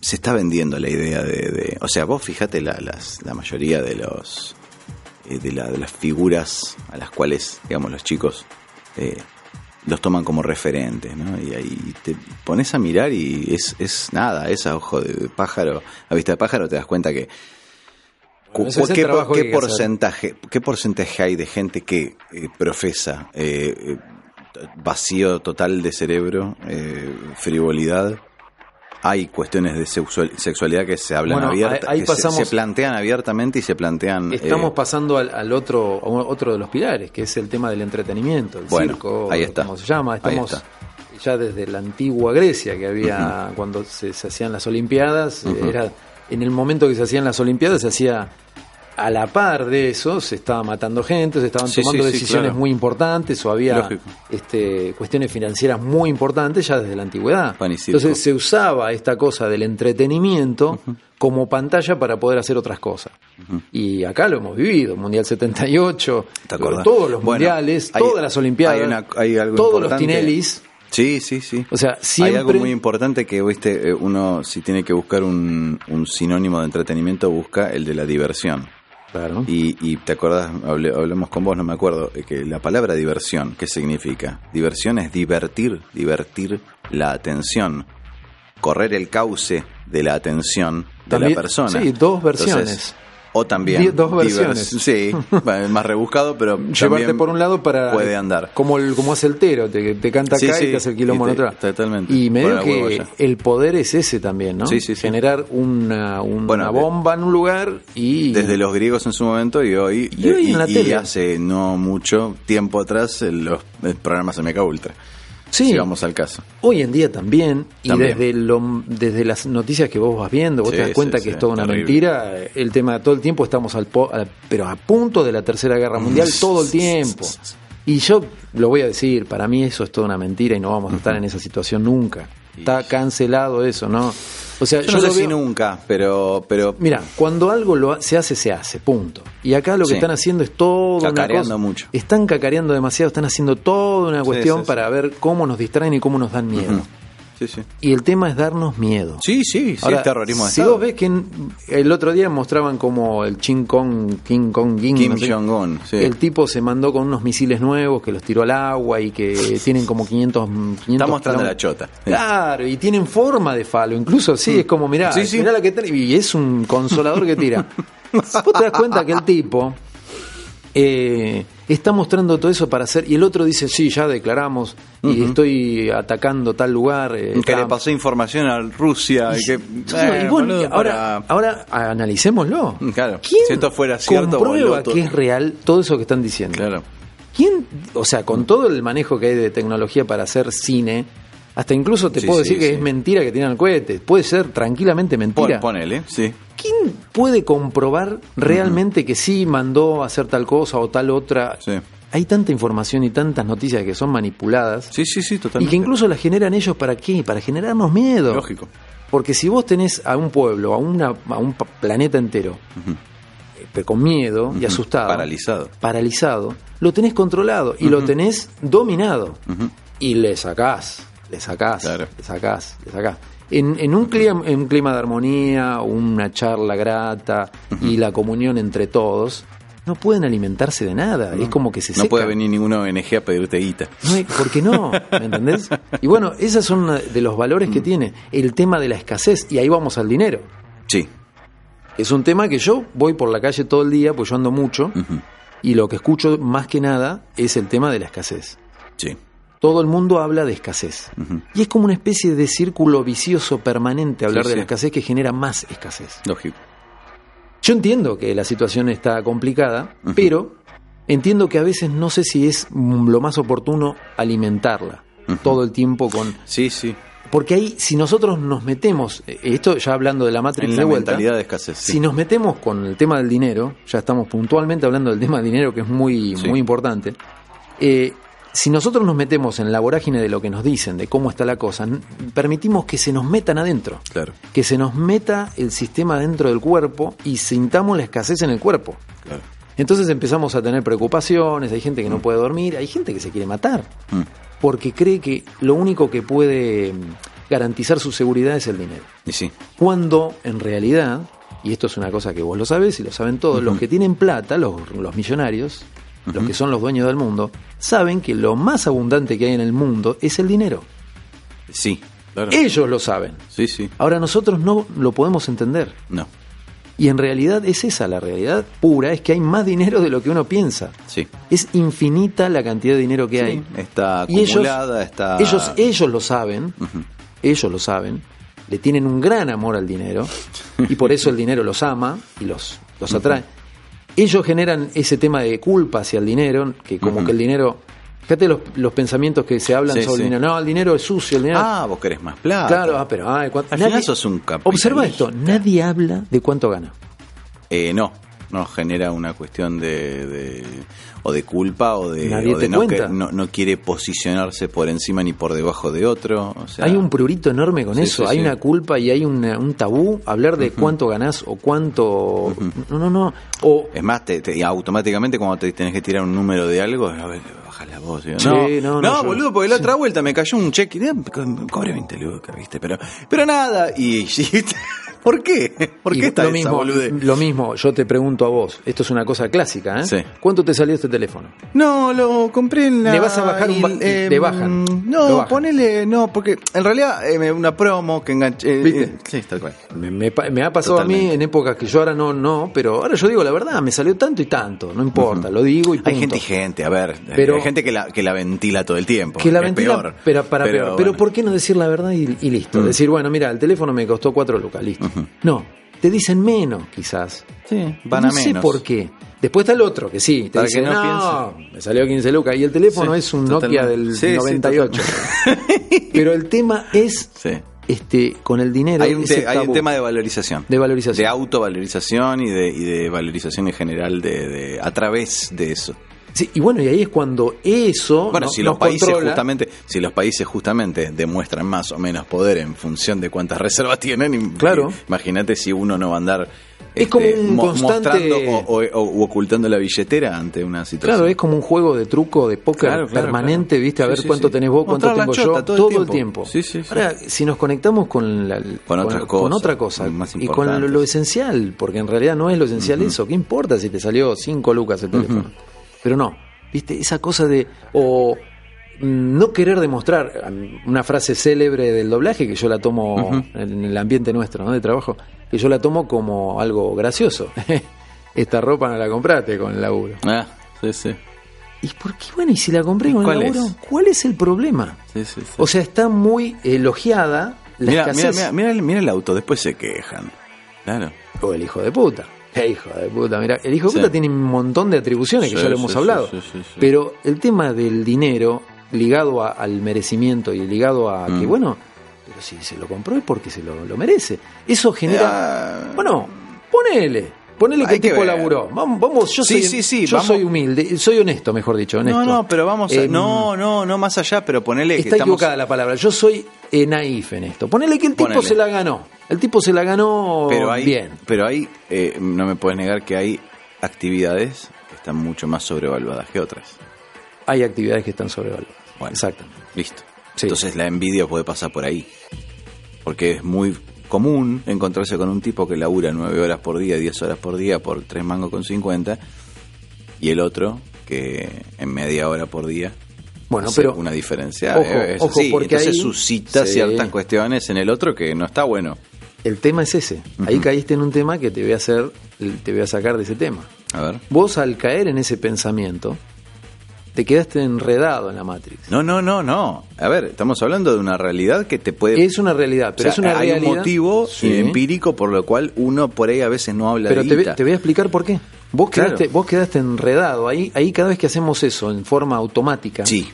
se está vendiendo la idea de. de- o sea, vos fíjate la, las, la mayoría de los. eh, de, la- de las figuras a las cuales, digamos, los chicos. eh, los toman como referentes, ¿no? Y ahí te pones a mirar y es, es nada, es a ojo de pájaro, a vista de pájaro te das cuenta que Bueno, ¿qué, porcentaje, qué porcentaje hay de gente que eh, profesa eh, vacío total de cerebro, eh, frivolidad? Hay cuestiones de sexual- sexualidad que se hablan Bueno, abierta, ahí que se- plantean abiertamente y se plantean. Estamos eh, pasando al, al otro otro de los pilares, que es el tema del entretenimiento, el Bueno, circo, ahí está. como se llama. Ahí Estamos está. ya desde la antigua Grecia, que había cuando se, se hacían las Olimpiadas, era en el momento que se hacían las Olimpiadas se hacía a la par de eso, se estaba matando gente, se estaban Sí, tomando sí, decisiones claro. muy importantes o había Lógico. este, cuestiones financieras muy importantes ya desde la antigüedad. Entonces se usaba esta cosa del entretenimiento como pantalla para poder hacer otras cosas. Y acá lo hemos vivido, Mundial 78, ¿Te acordás? todos los Bueno, mundiales, hay- todas las Olimpiadas, hay una- hay algo todos los. Tinelis. Sí, sí, sí. O sea, Hay algo siempre- muy importante que viste, eh, uno si tiene que buscar un, un sinónimo de entretenimiento busca el de la diversión. Claro. Y, y te acordás, hablamos con vos, no me acuerdo, eh, que la palabra diversión, ¿qué significa? Diversión es divertir, divertir la atención, correr el cauce de la atención de También- la persona. sí, dos versiones. Entonces, O también. Di- dos divers- versiones. Sí, más rebuscado, pero. Llevarte por un lado para. Puede andar. Como, el, como hace el tero, te, te canta acá sí, y te hace el quilombo y en otra. totalmente. Y medio que el poder es ese también, ¿no? Sí, sí, sí. Generar una, una Bueno, bomba en un lugar y. Desde los griegos en su momento y hoy. Y hoy en la tele. hace no mucho tiempo atrás los programas MK Ultra. Sí. Si vamos al caso. Hoy en día también, y desde lo, desde las noticias que vos vas viendo, vos Sí, te das cuenta sí, que es toda una mentira. El tema, todo el tiempo estamos al po- a- pero a punto de la tercera guerra mundial, todo el tiempo. Y yo lo voy a decir, para mí eso es toda una mentira y no vamos a estar en esa situación nunca. Está cancelado eso, ¿no? O sea, Yo no sé si veo- nunca, pero. pero Mira, cuando algo lo ha- se hace, se hace, punto. Y acá lo que Sí. están haciendo es todo una Cacareando cosa. mucho. Están cacareando demasiado, están haciendo toda una cuestión sí, sí. para ver cómo nos distraen y cómo nos dan miedo. Sí, sí. Y el tema es darnos miedo. Sí, sí, sí, Ahora, terrorismo de si Estado. vos ves que el otro día mostraban como el King Kong, King Kong, Ging, Kim no sé, Jong-un, sí. el tipo se mandó con unos misiles nuevos que los tiró al agua y que tienen como 500... 500 Está mostrando la chota. Claro, y tienen forma de falo, incluso sí, es como, mirá, mirá la que tiene, y es un consolador que tira. Vos te das cuenta que el tipo eh, está mostrando todo eso para hacer, y el otro dice, sí, ya declaramos, y estoy atacando tal lugar. eh, Que le Trump". pasó información a Rusia. Y, que, y bueno, ahora, para- ahora analicémoslo. Claro, ¿Quién si esto fuera cierto, comprueba que es real todo eso que están diciendo? Claro. ¿Quién, o sea, con todo el manejo que hay de tecnología para hacer cine, hasta incluso te Sí, puedo sí, decir que es mentira que tienen el cohete, puede ser tranquilamente Pon- mentira. ponele, sí. ¿Quién puede comprobar realmente que sí mandó a hacer tal cosa o tal otra? Sí. Hay tanta información y tantas noticias que son manipuladas Sí, sí, sí, y totalmente. que incluso las generan ellos para qué? Para generarnos miedo. Lógico. Porque si vos tenés a un pueblo, a, una, a un planeta entero, eh, pero con miedo y asustado, Paralizado. paralizado, lo tenés controlado y lo tenés dominado. Y le sacás, le sacás, Claro. le sacás, le sacás. En, en un clima, en un clima de armonía, una charla grata y la comunión entre todos, no pueden alimentarse de nada. Es como que se No secan. puede venir ninguna ONG a pedirte guita. No hay- ¿Por qué no? ¿Me entendés? Y bueno, esos son de los valores Mm. que tiene el tema de la escasez. Y ahí vamos al dinero. Sí. Es un tema que yo voy por la calle todo el día, pues yo ando mucho, y lo que escucho más que nada es el tema de la escasez. Sí. Todo el mundo habla de escasez. Y es como una especie de círculo vicioso permanente hablar Sí, de sí. la escasez que genera más escasez. Lógico. Yo entiendo que la situación está complicada, pero entiendo que a veces no sé si es lo más oportuno alimentarla todo el tiempo con... Sí, sí. Porque ahí, si nosotros nos metemos, eh, esto ya hablando de la Matrix En de la vuelta, mentalidad de escasez. sí. si nos metemos con el tema del dinero, ya estamos puntualmente hablando del tema del dinero que es muy, Sí. muy importante, eh, si nosotros nos metemos en la vorágine de lo que nos dicen, de cómo está la cosa, permitimos que se nos metan adentro, Claro, que se nos meta el sistema dentro del cuerpo y sintamos la escasez en el cuerpo. claro. Entonces empezamos a tener preocupaciones, hay gente que no puede dormir, hay gente que se quiere matar, Mm. porque cree que lo único que puede mm, garantizar su seguridad es el dinero. Y sí. Cuando en realidad, y esto es una cosa que vos lo sabés y lo saben todos, los que tienen plata, los, los millonarios, los que son los dueños del mundo, saben que lo más abundante que hay en el mundo es el dinero. Sí. Claro. Ellos lo saben. Sí, sí. Ahora nosotros no lo podemos entender. No. Y en realidad es esa la realidad pura, es que hay más dinero de lo que uno piensa. Sí. Es infinita la cantidad de dinero que Sí, hay. Está Y ellos, acumulada, está. ellos, ellos lo saben, ellos lo saben, le tienen un gran amor al dinero y por eso el dinero los ama y los, los atrae. Ellos generan ese tema de culpa hacia el dinero, que como que el dinero... Fíjate los, los pensamientos que se hablan Sí, sobre sí. el dinero. No, el dinero es sucio, el dinero... Ah, vos querés más plata. claro, ah, pero... ay, cuánto- Al final sos un. Observa esto, nadie habla de cuánto gana. Eh, no, no genera una cuestión de, de- o de culpa o de, Nadie o de te no, que, no, no quiere posicionarse por encima ni por debajo de otro. O sea, hay un prurito enorme con Sí, eso, sí, hay sí. una culpa y hay una- un tabú hablar de cuánto ganás o cuánto... No, no, no. O Es más, te, te- automáticamente cuando te tenés que tirar un número de algo, a ver, baja la voz. digo, no, no, no, yo- boludo, porque la otra vuelta me cayó un cheque. eh, co- Cobré 20 lucas, ¿viste? Pero, pero nada. Y, y ¿Por qué? ¿Por Y qué está lo esa mismo, boludez? lo mismo, yo te pregunto a vos, esto es una cosa clásica, ¿eh? Sí. ¿Cuánto te salió este teléfono? No, lo compré en la... Le vas a bajar un ba- eh, le bajan, No, bajan. ponele... No, porque en realidad eh, una promo que enganché... eh, ¿Viste? eh, sí, tal cual. Me, me me ha pasado a mí en épocas que yo ahora no, no, pero ahora yo digo la verdad, me salió tanto y tanto, no importa, lo digo y punto. Hay gente y gente, a ver. Pero- hay gente que la, que la ventila todo el tiempo. que la es ventila, peor. pero para peor. Pero. ¿por qué no decir la verdad y, y listo? Mm. Decir, bueno, mira, el teléfono me costó cuatro lucas, listo. No, te dicen menos, quizás. Sí, van no a sé menos. por qué. Después está el otro, que sí, te Para dice, que no no, me salió 15 lucas. Y el teléfono Sí, es un Nokia del Sí, sí, 98. Pero el tema es, Sí. este, con el dinero, Hay un, ese te- hay un tabú tema de valorización. de valorización. De autovalorización y de, y de valorización en general de, de- a través de eso. Sí, y bueno, y ahí es cuando eso Bueno, no- si los países controla. justamente, si los países justamente demuestran más o menos poder en función de cuántas reservas tienen, Claro. imagínate si uno no va a andar este, Es como un constante- mostrando o, o- o ocultando la billetera ante una situación. Claro, es como un juego de truco de póker Claro, claro, permanente, claro. ¿viste? A Sí, ver sí, cuánto sí. tenés vos, cuánto Mostrar tengo chota yo, todo todo, el tiempo. tiempo. Ahora, si nos conectamos con, la, Con otras cosas, otra cosa, más y con lo esencial, porque en realidad no es lo esencial eso, ¿qué importa si te salió 5 lucas el teléfono? Pero no, ¿viste? Esa cosa de... o mm, no querer demostrar una frase célebre del doblaje que yo la tomo en el ambiente nuestro ¿no? de trabajo que yo la tomo como algo gracioso esta ropa no la compraste con el laburo Ah, sí, sí. ¿Y por qué? Bueno, y si la compré ¿Y con el laburo, es? ¿cuál es el problema? sí, sí, sí. O sea, está muy elogiada la mira, mira, escasez. mira, mira el, mira el auto, después se quejan. Claro. O el hijo de puta. El hijo de puta, mira, el hijo de Sí. puta tiene un montón de atribuciones que ya lo hemos sí, hablado. Pero el tema del dinero ligado a- al merecimiento y ligado a que, Mm. bueno, pero si se lo compró es porque se lo, lo merece. Eso genera. Ah, Bueno, ponele. Ponele que el tipo ver. laburó. Vamos, vamos yo soy, sí, sí, yo vamos. soy humilde, soy honesto, mejor dicho, honesto. No, no, pero vamos a, Eh, no, no, no más allá, pero ponele que Está estamos equivocada la palabra. Yo soy eh, naif en esto. Ponele que el tipo Ponele. se la ganó. El tipo se la ganó pero hay, bien. pero hay eh, no me puedes negar que hay actividades que están mucho más sobrevaluadas que otras. Hay actividades que están sobrevaluadas. Bueno. Exactamente. Listo. Sí. Entonces la envidia puede pasar por ahí. Porque es muy común encontrarse con un tipo que labura nueve horas por día, 10 horas por día por tres mangos con 50 y el otro que en media hora por día Bueno, hace pero una diferencia. ojo, Eh, es ojo, así. porque Entonces ahí- suscita Sí. ciertas cuestiones en el otro que no está bueno. el tema es ese. Ahí caíste en un tema que te voy a hacer, te voy a sacar de ese tema. A ver. Vos al caer en ese pensamiento, te quedaste enredado en la Matrix. No, no, no, no. A ver, estamos hablando de una realidad que te puede Es una realidad, pero O sea, es una hay realidad. un motivo Sí. empírico por lo cual uno por ahí a veces no habla Pero de te, guita. te voy a explicar por qué. Vos Claro. quedaste, vos quedaste enredado. Ahí, ahí cada vez que hacemos eso en forma automática. Sí,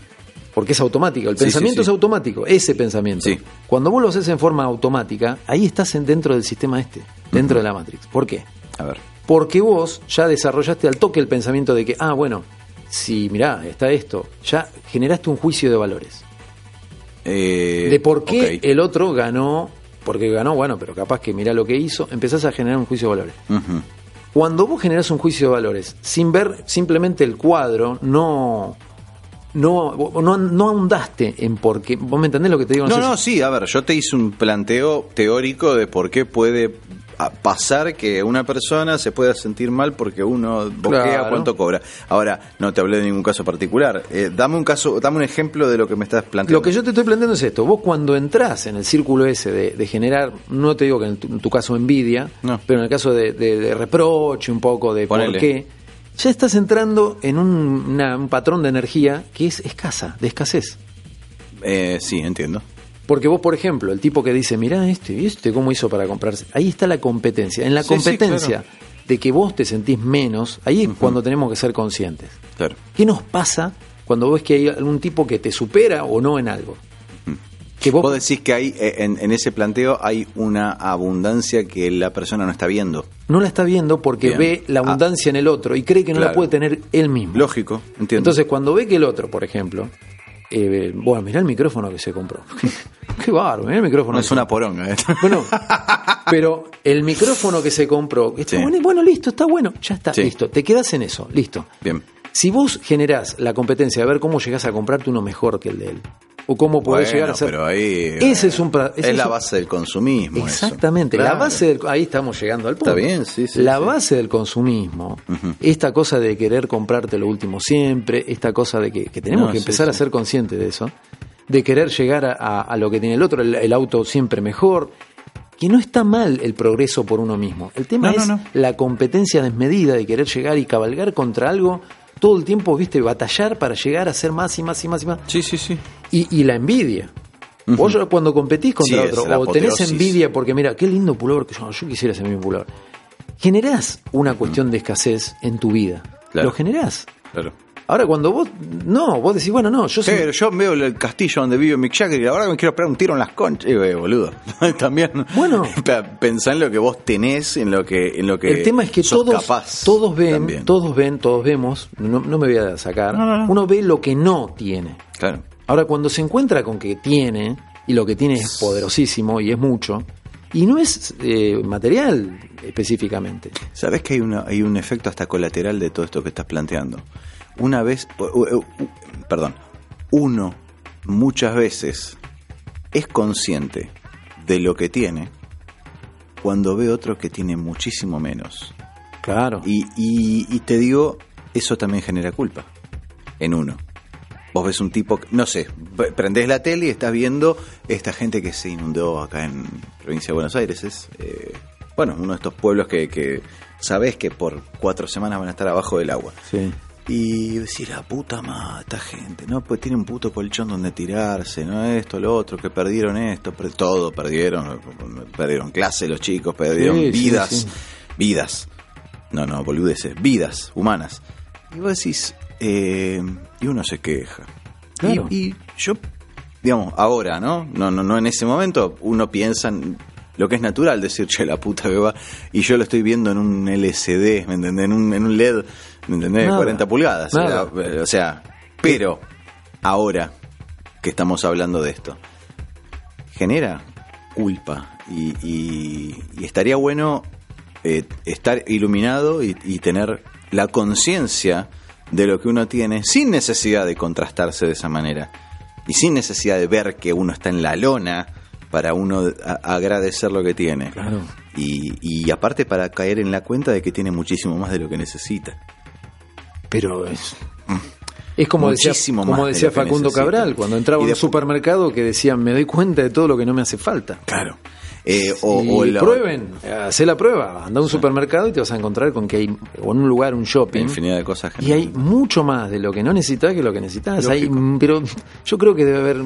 Porque es automático, el Sí, pensamiento sí, sí. es automático, ese pensamiento. Cuando vos lo haces en forma automática, ahí estás en- dentro del sistema este, dentro de la Matrix. ¿Por qué? a ver. Porque vos ya desarrollaste al toque el pensamiento de que, ah, bueno, si mirá, está esto, ya generaste un juicio de valores. Eh, de por qué el otro ganó, porque ganó, bueno, pero capaz que mirá lo que hizo, empezás a generar un juicio de valores. Cuando vos generás un juicio de valores sin ver simplemente el cuadro, no no no, no ahondaste en por qué. ¿Vos me entendés lo que te digo? No, sé no, si- sí, a ver, yo te hice un planteo teórico de por qué puede pasar que una persona se pueda sentir mal porque uno boquea Claro. cuánto cobra. Ahora, no te hablé de ningún caso particular. Eh, dame un caso, dame un ejemplo de lo que me estás planteando. Lo que yo te estoy planteando es esto. Vos cuando entrás en el círculo ese de, de generar, no te digo que en tu, en tu caso envidia, No. pero en el caso de, de- de reproche un poco, de Ponele. por qué, ya estás entrando en un, una- un patrón de energía que es escasa, de escasez. Eh, sí, entiendo. Porque vos, por ejemplo, el tipo que dice, mirá este, ¿y este cómo hizo para comprarse? Ahí está la competencia. En la Sí, sí, competencia claro. de que vos te sentís menos, ahí es cuando tenemos que ser conscientes. Claro. ¿Qué nos pasa cuando ves que hay algún tipo que te supera o no en algo? Que vos, Vos decís que hay eh, en, en ese planteo hay una abundancia que la persona no está viendo. no la está viendo porque Bien. ve la Ah. abundancia en el otro y cree que no la puede tener él mismo. Lógico, entiendo. Entonces, cuando ve que el otro, por ejemplo, eh, bueno, mirá el micrófono que se compró. Qué bárbaro, mirá el micrófono. no es una poronga. ¿eh? Bueno, pero el micrófono que se compró, está Sí. bueno, bueno, listo, está bueno, ya está, Sí. listo, te quedas en eso, listo. Bien. Si vos generás la competencia de ver cómo llegás a comprarte uno mejor que el de él, o cómo podés Bueno, llegar a ser. Pero ahí, Ese es un pra- ese es es la base del consumismo. Exactamente, la base del, ahí estamos llegando al punto. Está bien, sí, sí, La sí. base del consumismo, esta cosa de querer comprarte lo último siempre, esta cosa de que, que tenemos No, que sí, empezar a ser conscientes de eso, de querer llegar a, a- a lo que tiene el otro, el, el auto siempre mejor, que no está mal el progreso por uno mismo. El tema No, no, es no. la competencia desmedida de querer llegar y cabalgar contra algo todo el tiempo, viste, batallar para llegar a ser más y más y más y más. Sí, sí, sí. Y, y la envidia. Vos cuando competís contra Sí, otro, o tenés envidia porque mira, qué lindo pullover que yo, yo quisiera ese mismo pullover. Generás una cuestión de escasez en tu vida. Claro. Lo generás. Claro. Ahora cuando vos, no, vos decís, bueno, no, yo soy- Pero yo veo el castillo donde vive Mick Jagger y ahora me quiero pegar un tiro en las conchas. Eh, boludo. También. Bueno. Pensá en lo que vos tenés, en lo que, en lo que el tema es que sos todos, capaz todos ven, también. todos ven, todos vemos, no, no me voy a sacar, No, no, no. uno ve lo que no tiene. Claro. Ahora, cuando se encuentra con que tiene, y lo que tiene es poderosísimo y es mucho, y no es eh, material específicamente. ¿Sabés que hay, una, hay un efecto hasta colateral de todo esto que estás planteando? Una vez, perdón, uno muchas veces es consciente de lo que tiene cuando ve otro que tiene muchísimo menos. Claro. Y, y- y te digo, eso también genera culpa en uno. Vos ves un tipo, no sé, prendés la tele y estás viendo esta gente que se inundó acá en provincia de Buenos Aires. Es, eh, bueno, uno de estos pueblos que, que sabés que por cuatro semanas van a estar abajo del agua. Sí. Y decir, la puta madre, esta gente, ¿no? Pues tiene un puto colchón donde tirarse, ¿no? Esto, lo otro, que perdieron esto, per- todo perdieron, perdieron clase los chicos, perdieron Sí, sí, vidas, sí. vidas. No, no, boludeces, vidas humanas. Y vos decís, eh, y uno se queja. Claro. Y, y yo, digamos, ahora, ¿no? No, no, no en ese momento, uno piensa en lo que es natural decir, che, la puta que va, y yo lo estoy viendo en un LCD, ¿me entendés? En un, en un LED, ¿me entendés? Nada. 40 pulgadas. Era, o sea, pero ahora que estamos hablando de esto, genera culpa y, y- y estaría bueno eh, estar iluminado y, y tener la conciencia de lo que uno tiene sin necesidad de contrastarse de esa manera y sin necesidad de ver que uno está en la lona para uno a- agradecer lo que tiene Claro. y, y aparte para caer en la cuenta de que tiene muchísimo más de lo que necesita Pero es. Es como decía, Muchísimo como de decía Facundo. Cabral, cuando entraba a un supermercado que decía, me doy cuenta de todo lo que no me hace falta. claro Eh, o, y o la- prueben, hacé la prueba, anda a un supermercado y te vas a encontrar con que hay, o en un lugar, un shopping, infinidad de cosas y hay mucho más de lo que no necesitas que lo que necesitas. Hay, pero yo creo que debe haber,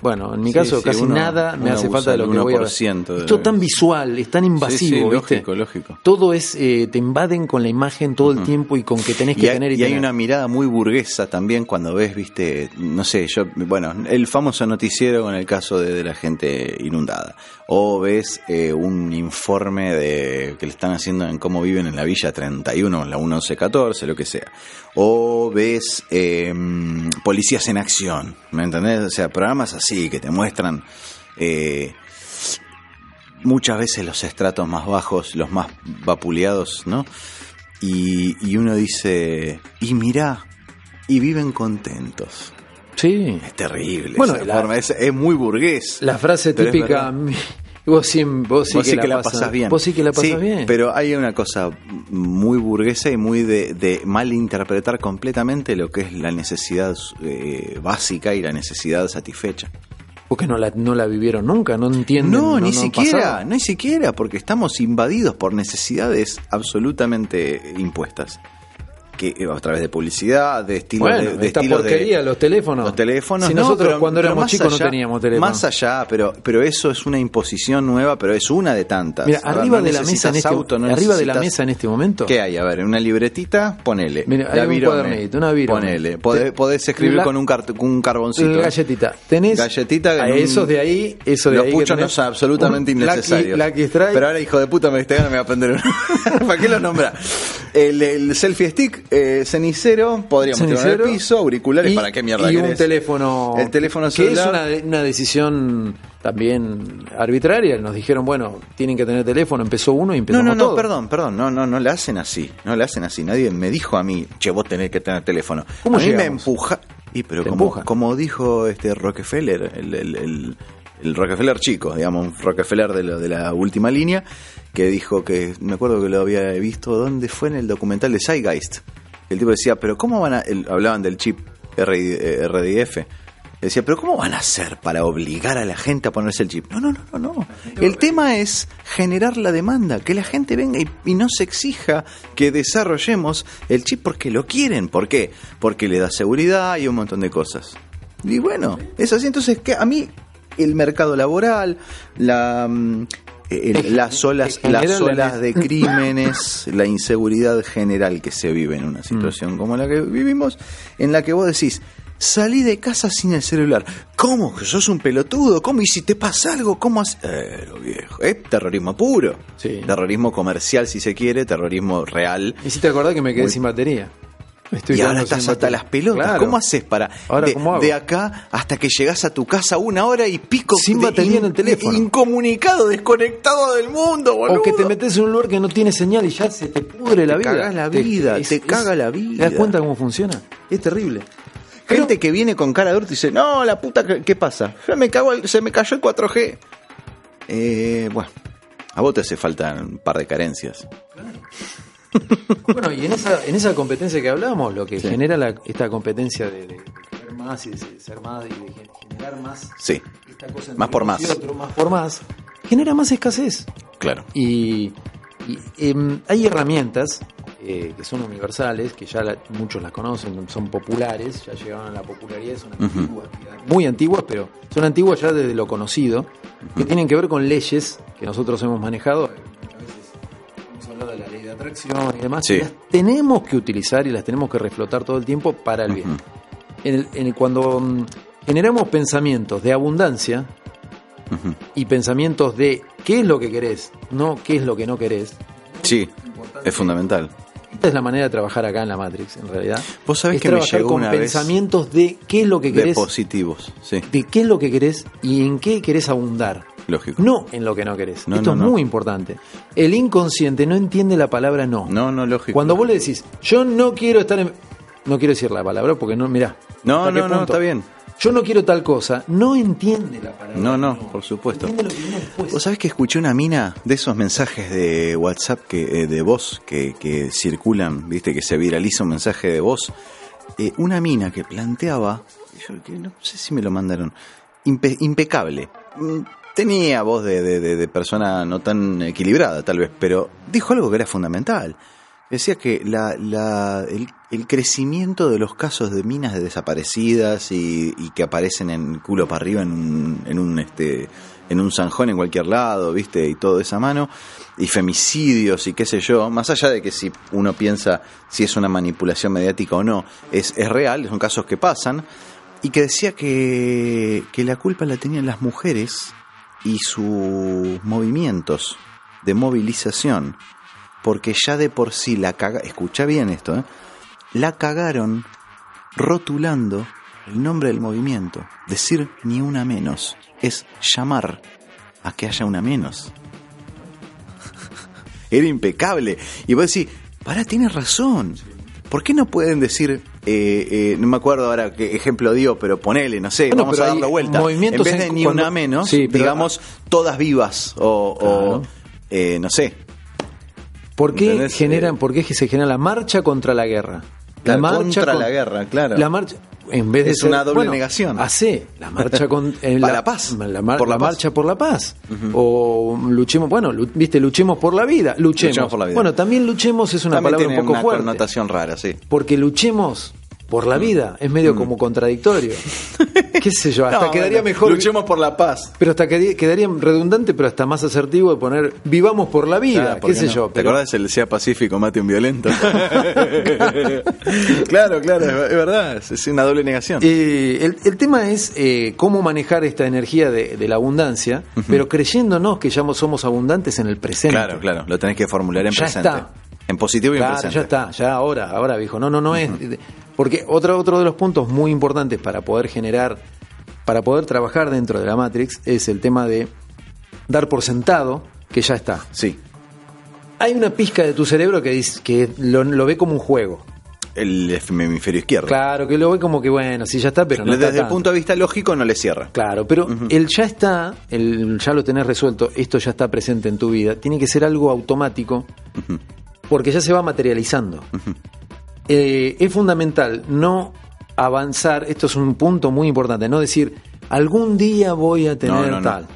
bueno, en mi caso sí, casi uno- nada me hace falta de lo que voy a ver. 1% de- Es tan visual, es tan invasivo, ¿viste? lógico. Todo es, eh, te invaden con la imagen todo el tiempo y con que tenés que hay, tener y, y hay una mirada muy burguesa también cuando ves, viste, no sé, yo, bueno, el famoso noticiero con el caso de, de la gente inundada. O ves eh, un informe de que le están haciendo en cómo viven en la Villa 31, en la 1114, lo que sea. O ves eh, policías en acción, ¿me entendés? O sea, programas así que te muestran... eh, muchas veces los estratos más bajos, los más vapuleados, ¿no? Y, y uno dice, y mirá, y viven contentos. Sí. Es terrible. Bueno, esa la- forma, es, es muy burgués. La frase típica, vos sí, vos sí Vos que, la, pasas bien. Vos sí que la pasas Sí, bien. Pero hay una cosa muy burguesa y muy de, de malinterpretar completamente lo que es la necesidad eh, básica y la necesidad satisfecha. Porque no la, no la vivieron nunca, no entienden. No, ni siquiera, pasado. ni siquiera, porque estamos invadidos por necesidades absolutamente impuestas. Que eh, a través de publicidad, de estilos Bueno, de, de esta estilos de- porquería, los teléfonos. Los teléfonos, Si no, nosotros pero- cuando éramos chicos allá- no teníamos teléfono. Más allá, pero, pero eso es una imposición nueva, pero es una de tantas. Mira, ver, arriba no de la mesa en este auto, no arriba de la mesa en este momento. ¿Qué hay? A ver, una libretita, ponele. Mira, hay un cuadernito, una virome. Ponele. Podés, podés escribir la- con un, con un carboncito. La galletita. Tenés Galletita a en un- esos de ahí, eso de Los ahí que puchos no son absolutamente innecesarios. Pero ahora, hijo de puta, me, este me va a prender uno. ¿Para qué los nombra? El, el selfie stick, eh, cenicero, podríamos tirar en Cenicero. el piso, auriculares, Y- ¿para qué mierda Y un querés? teléfono. El teléfono Que celular. es una, una decisión también arbitraria. Nos dijeron, bueno, tienen que tener teléfono. Empezó uno y No, empezamos no, no, todo. perdón, perdón, no, no, no le hacen así, no le hacen así. Nadie me dijo a mí, che, vos tenés que tener teléfono. ¿Cómo a mí me llegamos? empuja. Y pero como, como dijo este Rockefeller, el, el- el- el Rockefeller chico, digamos, un Rockefeller de, la última línea, que dijo que, me acuerdo que lo había visto, ¿dónde fue? En el documental de Zeitgeist. El tipo decía, pero ¿cómo van a...? hablaban del chip RI eh, RDF. Decía, pero ¿cómo van a hacer para obligar a la gente a ponerse el chip? No, no, no, no, no. El tema es generar la demanda, que la gente venga y, no se exija que desarrollemos el chip porque lo quieren. ¿Por qué? Porque le da seguridad y un montón de cosas. Y bueno, es así. Entonces, a mí el mercado laboral, la, mm, el- las olas, las olas la- de crímenes, la inseguridad general que se vive en una situación como la que vivimos, en la que vos decís, salí de casa sin el celular. ¿Cómo? ¿Que sos un pelotudo? ¿Cómo? ¿Y si te pasa algo? ¿Cómo haces? Eh, lo viejo. Es terrorismo puro. Sí. Terrorismo comercial, si se quiere, terrorismo real. Y si te acordás que me quedé Muy- sin batería. Estoy y ahora estás hasta las pelotas. Claro. ¿Cómo haces para Ahora, de, de acá hasta que llegas a tu casa una hora y pico Sin de- batería en el teléfono. Incomunicado, desconectado del mundo, boludo. O que te metes en un lugar que no tiene señal y ya se te pudre la Te vida. cagás la vida, te caga la vida. ¿Te das cuenta cómo funciona? Es terrible. Gente que viene con cara de orto y dice, no, la puta, ¿qué, pasa? Ya me cago se me cayó el 4G. Eh, bueno, a vos te hace falta un par de carencias. Bueno, y en esa, en esa competencia que hablábamos, lo que Sí. genera la- esta competencia de, de más y de ser más y de generar más, Sí, esta cosa Más por más. otros, más por más, genera más escasez. claro. Y, y, em, hay herramientas eh, que son universales, que ya la- muchos las conocen, son populares, ya llegaron a la popularidad, son antiguas, muy antiguas, pero son antiguas ya desde lo conocido, que tienen que ver con leyes que nosotros hemos manejado. A veces hemos hablado de la atracción y demás, Sí. las tenemos que utilizar y las tenemos que reflotar todo el tiempo para el bien. Ujú. En el- en el- cuando mm, generamos pensamientos de abundancia, Ujú. y pensamientos de qué es lo que querés, no qué es lo que no querés. Sí, es fundamental. Esta es la manera de trabajar acá en la Matrix, en realidad. Vos sabés es que me trabajar llegó con una vez pensamientos de qué es lo que de querés, positivos, sí, de qué es lo que querés y en qué querés abundar. Lógico. No en lo que no querés. No, Esto no, es no. muy importante. El inconsciente no entiende la palabra no. No, no, lógico. Cuando vos le decís, yo no quiero estar en... No quiero decir la palabra porque no, mirá. No, ¿hasta qué no, no, está bien. Yo no quiero tal cosa. No entiende la palabra. No, no, por supuesto. Lo que después. Vos sabés que escuché una mina de esos mensajes de WhatsApp que, eh, de voz que, que circulan, viste, que se viraliza un mensaje de voz. Eh, una mina que planteaba, yo que no sé si me lo mandaron, impe- impecable. Tenía voz de, de- de- persona no tan equilibrada, tal vez, pero dijo algo que era fundamental. Decía que la, la- el, crecimiento de los casos de minas de desaparecidas y, que aparecen en culo para arriba en un, en un este en un zanjón en cualquier lado, viste, y todo esa mano, y femicidios y qué sé yo, más allá de que si uno piensa si es una manipulación mediática o no, es, es real, son casos que pasan, y que decía que, que la culpa la tenían las mujeres y sus movimientos de movilización, porque ya de por sí la caga, escucha bien esto, ¿eh? la cagaron rotulando el nombre del movimiento. Decir ni una menos es llamar a que haya una menos. Era impecable. Y vos decís, pará, tienes razón. ¿Por qué no pueden decir, eh, eh, no me acuerdo ahora qué ejemplo dio, pero ponele, no sé, Bueno, vamos a hay darlo vuelta. En movimientos vez de en- ni cuando- una menos, Sí, pero- digamos, todas vivas o, eh, no sé, ¿Por qué ¿Entendés? generan, por qué se genera la marcha contra la guerra? Claro, contra la guerra, claro. La marcha en vez de Es ser- una doble bueno, negación. Hace la marcha con eh, la paz. La, mar- Por la la paz. marcha por la paz. O luchemos, bueno, viste, luchemos por la vida, luchemos. Luchemos por la vida. Bueno, también luchemos es una también palabra tiene un poco una fuerte. connotación rara, sí. Porque luchemos por la vida es medio como contradictorio. ¿Qué sé yo? Hasta Mm. No, quedaría bueno, mejor. Luchemos por la paz. Pero hasta que quedaría redundante, pero hasta más asertivo de poner vivamos por la vida, Claro, ¿por qué sé no? yo. ¿Te pero- acordás el sea pacífico, mate un violento? claro, claro, es verdad, es- una doble negación. Eh, el, el tema es eh, cómo manejar esta energía de, de la abundancia, pero creyéndonos que ya somos abundantes en el presente. claro, claro, lo tenés que formular en Ya presente. está. En positivo y en presente. ya está, ya ahora, ahora viejo. No, no, no es. Porque otro, otro de los puntos muy importantes para poder generar, para poder trabajar dentro de la Matrix es el tema de dar por sentado que ya está. Sí, Hay una pizca de tu cerebro que, dice, que lo, lo ve como un juego. el hemisferio izquierdo. Claro, que lo ve como que bueno, sí ya está, pero no Desde está el punto de vista lógico no le cierra. Claro, pero el ya está, el ya lo tenés resuelto, esto ya está presente en tu vida, tiene que ser algo automático porque ya se va materializando. Eh, es fundamental no avanzar, esto es un punto muy importante, no decir algún día voy a tener No, no, no.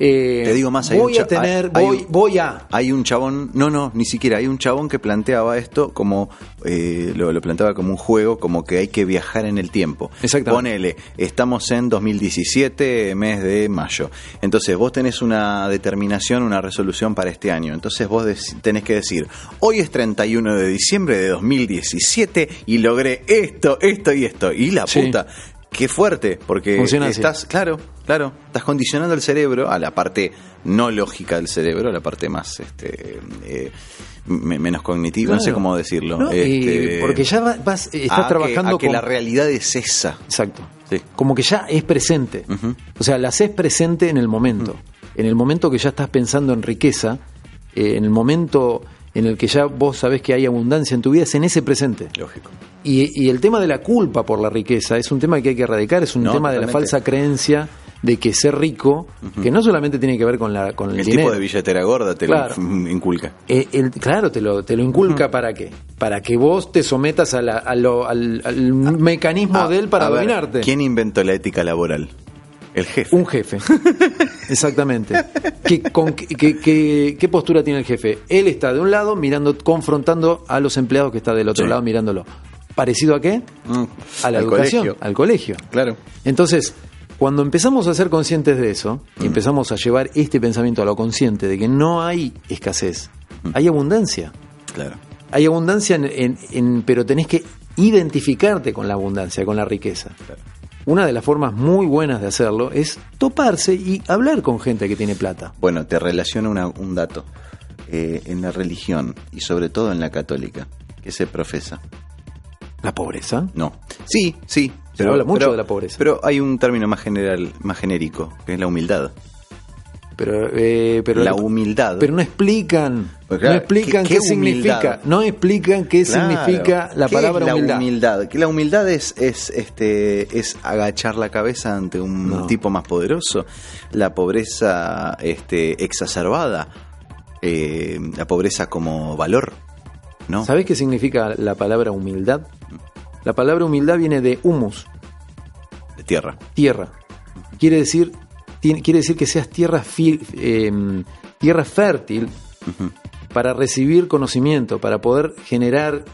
Eh, Te digo más, hay voy un a tener, hay- hay voy, un- voy a. Hay un chabón, no, no, ni siquiera, hay un chabón que planteaba esto como, eh, lo, lo planteaba como un juego, como que hay que viajar en el tiempo. Exactamente. Ponele, estamos en 2017, mes de mayo. Entonces vos tenés una determinación, una resolución para este año. Entonces vos tenés que decir, hoy es 31 de diciembre de 2017 y logré esto, esto y esto. Y la Sí. puta. Qué fuerte, porque Funciona estás, claro, claro, estás condicionando el cerebro a la parte no lógica del cerebro, a la parte más, este, eh, me- menos cognitiva, no sé cómo decirlo. No, este, porque ya va- vas, estás a que- trabajando a que, con... la realidad es esa. Exacto. Sí. Como que ya es presente. O sea, la haces presente en el momento. En el momento que ya estás pensando en riqueza, eh, en el momento en el que ya vos sabés que hay abundancia en tu vida, es en ese presente. Lógico. Y, y el tema de la culpa por la riqueza es un tema que hay que erradicar, es un No, tema de la falsa creencia de que ser rico, que no solamente tiene que ver con, la, con el, El dinero. tipo de billetera gorda te Claro. lo inculca. Eh, el- claro, te lo, te lo inculca para qué? Para que vos te sometas a la- a lo- al, al mecanismo Ah, de él para a ver, dominarte. ¿Quién inventó la ética laboral? El jefe. Un jefe. Exactamente. ¿Qué, con, qué, qué- qué- qué postura tiene el jefe? Él está de un lado mirando, confrontando a los empleados que está del otro Sí. lado mirándolo. ¿Parecido a qué? Mm, A la al educación, colegio. al colegio. Claro. Entonces, cuando empezamos a ser conscientes de eso y empezamos a llevar este pensamiento a lo consciente de que no hay escasez, hay abundancia. Claro. Hay abundancia, en, en- en- pero tenés que identificarte con la abundancia, con la riqueza. Una de las formas muy buenas de hacerlo es toparse y hablar con gente que tiene plata. Bueno, te relaciono una- un dato. Eh, en la religión, y sobre todo en la católica, que se profesa. La pobreza. No. Sí, sí. Se habla mucho de la pobreza. Pero hay un término más general, más genérico, que es la humildad. Pero, eh, pero, la humildad. pero no explican, Pues claro, no explican ¿qué- qué, qué significa, no explican qué Claro. significa la ¿Qué palabra es la humildad. humildad? Que la humildad es, es, este, es agachar la cabeza ante un No. tipo más poderoso. La pobreza este, exacerbada. eh, la pobreza como valor. ¿No? ¿Sabés qué significa la palabra humildad? La palabra humildad viene de humus, De tierra. tierra. Quiere decir, tiene- quiere decir que seas tierra, fi- eh, tierra fértil para recibir conocimiento, para poder generar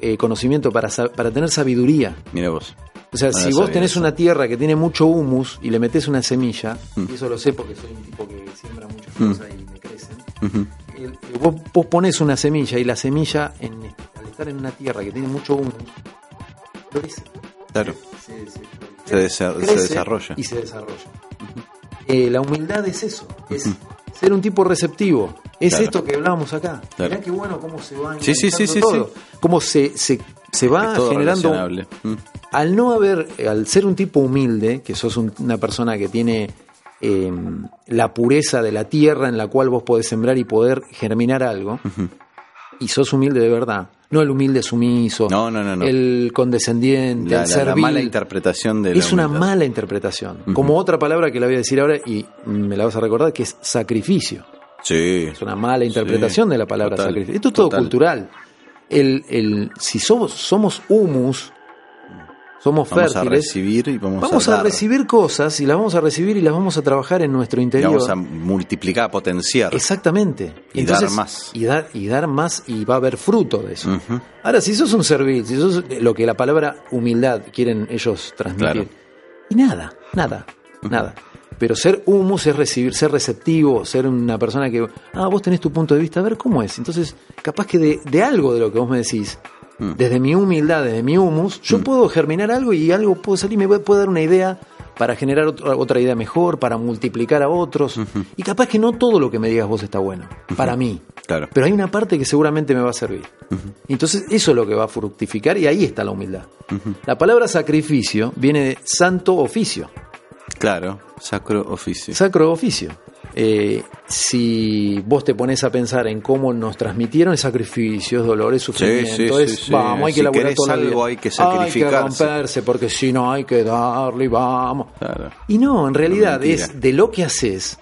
eh, conocimiento, para, para tener sabiduría. Mira vos. O sea, No si vos tenés eso. una tierra que tiene mucho humus y le metes una semilla, Mm. y eso lo sé porque soy un tipo que siembra muchas Mm. cosas y me crecen, el- vos, vos pones una semilla y la semilla, en, al estar en una tierra que tiene mucho humus, florece. Claro. Se, se- Se desa- se desarrolla. Y se desarrolla. Eh, la humildad es eso, es ser un tipo receptivo. Es Claro. esto que hablábamos acá. Claro. Mirá qué bueno cómo se va Sí, todo. Cómo se, se, se va generando. Mm. al no haber, al ser un tipo humilde, que sos un- una persona que tiene eh, la pureza de la tierra en la cual vos podés sembrar y poder germinar algo, y sos humilde de verdad, no el humilde sumiso, No, no, no, no. el condescendiente, La, el la- la servil. mala interpretación de la es una mala interpretación. Como otra palabra que la voy a decir ahora y me la vas a recordar, que es sacrificio. Sí. Es una mala interpretación de la palabra total, sacrificio. Esto es todo total. cultural. El, el, si somos, somos humus, somos Vamos a recibir y vamos, vamos a, recibir cosas y las vamos a recibir y las vamos a trabajar en nuestro Y interior. vamos a multiplicar, potenciar. Exactamente. Y dar más. Y dar, y dar más y va a haber fruto de eso. Ahora, si sos un servil, si sos lo que la palabra humildad quieren ellos transmitir, Claro. y nada, nada, nada. Pero ser humus es recibir, ser receptivo, ser una persona que, ah, vos tenés tu punto de vista, a ver cómo es. Entonces, capaz que de, de algo de lo que vos me decís, Mm. desde mi humildad, desde mi humus, yo puedo germinar algo y algo puedo salir, me puede dar una idea para generar otra, otra idea mejor, para multiplicar a otros. Y capaz que no todo lo que me digas vos está bueno, para mí. Claro. Pero hay una parte que seguramente me va a servir. Entonces, eso es lo que va a fructificar y ahí está la humildad. La palabra sacrificio viene de santo oficio, Claro, sacro oficio. sacro oficio. Eh, si vos te pones a pensar en cómo nos transmitieron sacrificios, dolores, sufrimiento, sí, sí, es, sí. vamos, hay que Si laburar todo algo, hay que sacrificarse. Hay que romperse, porque si no hay que darle y vamos. Claro. Y no, en realidad es de lo que haces,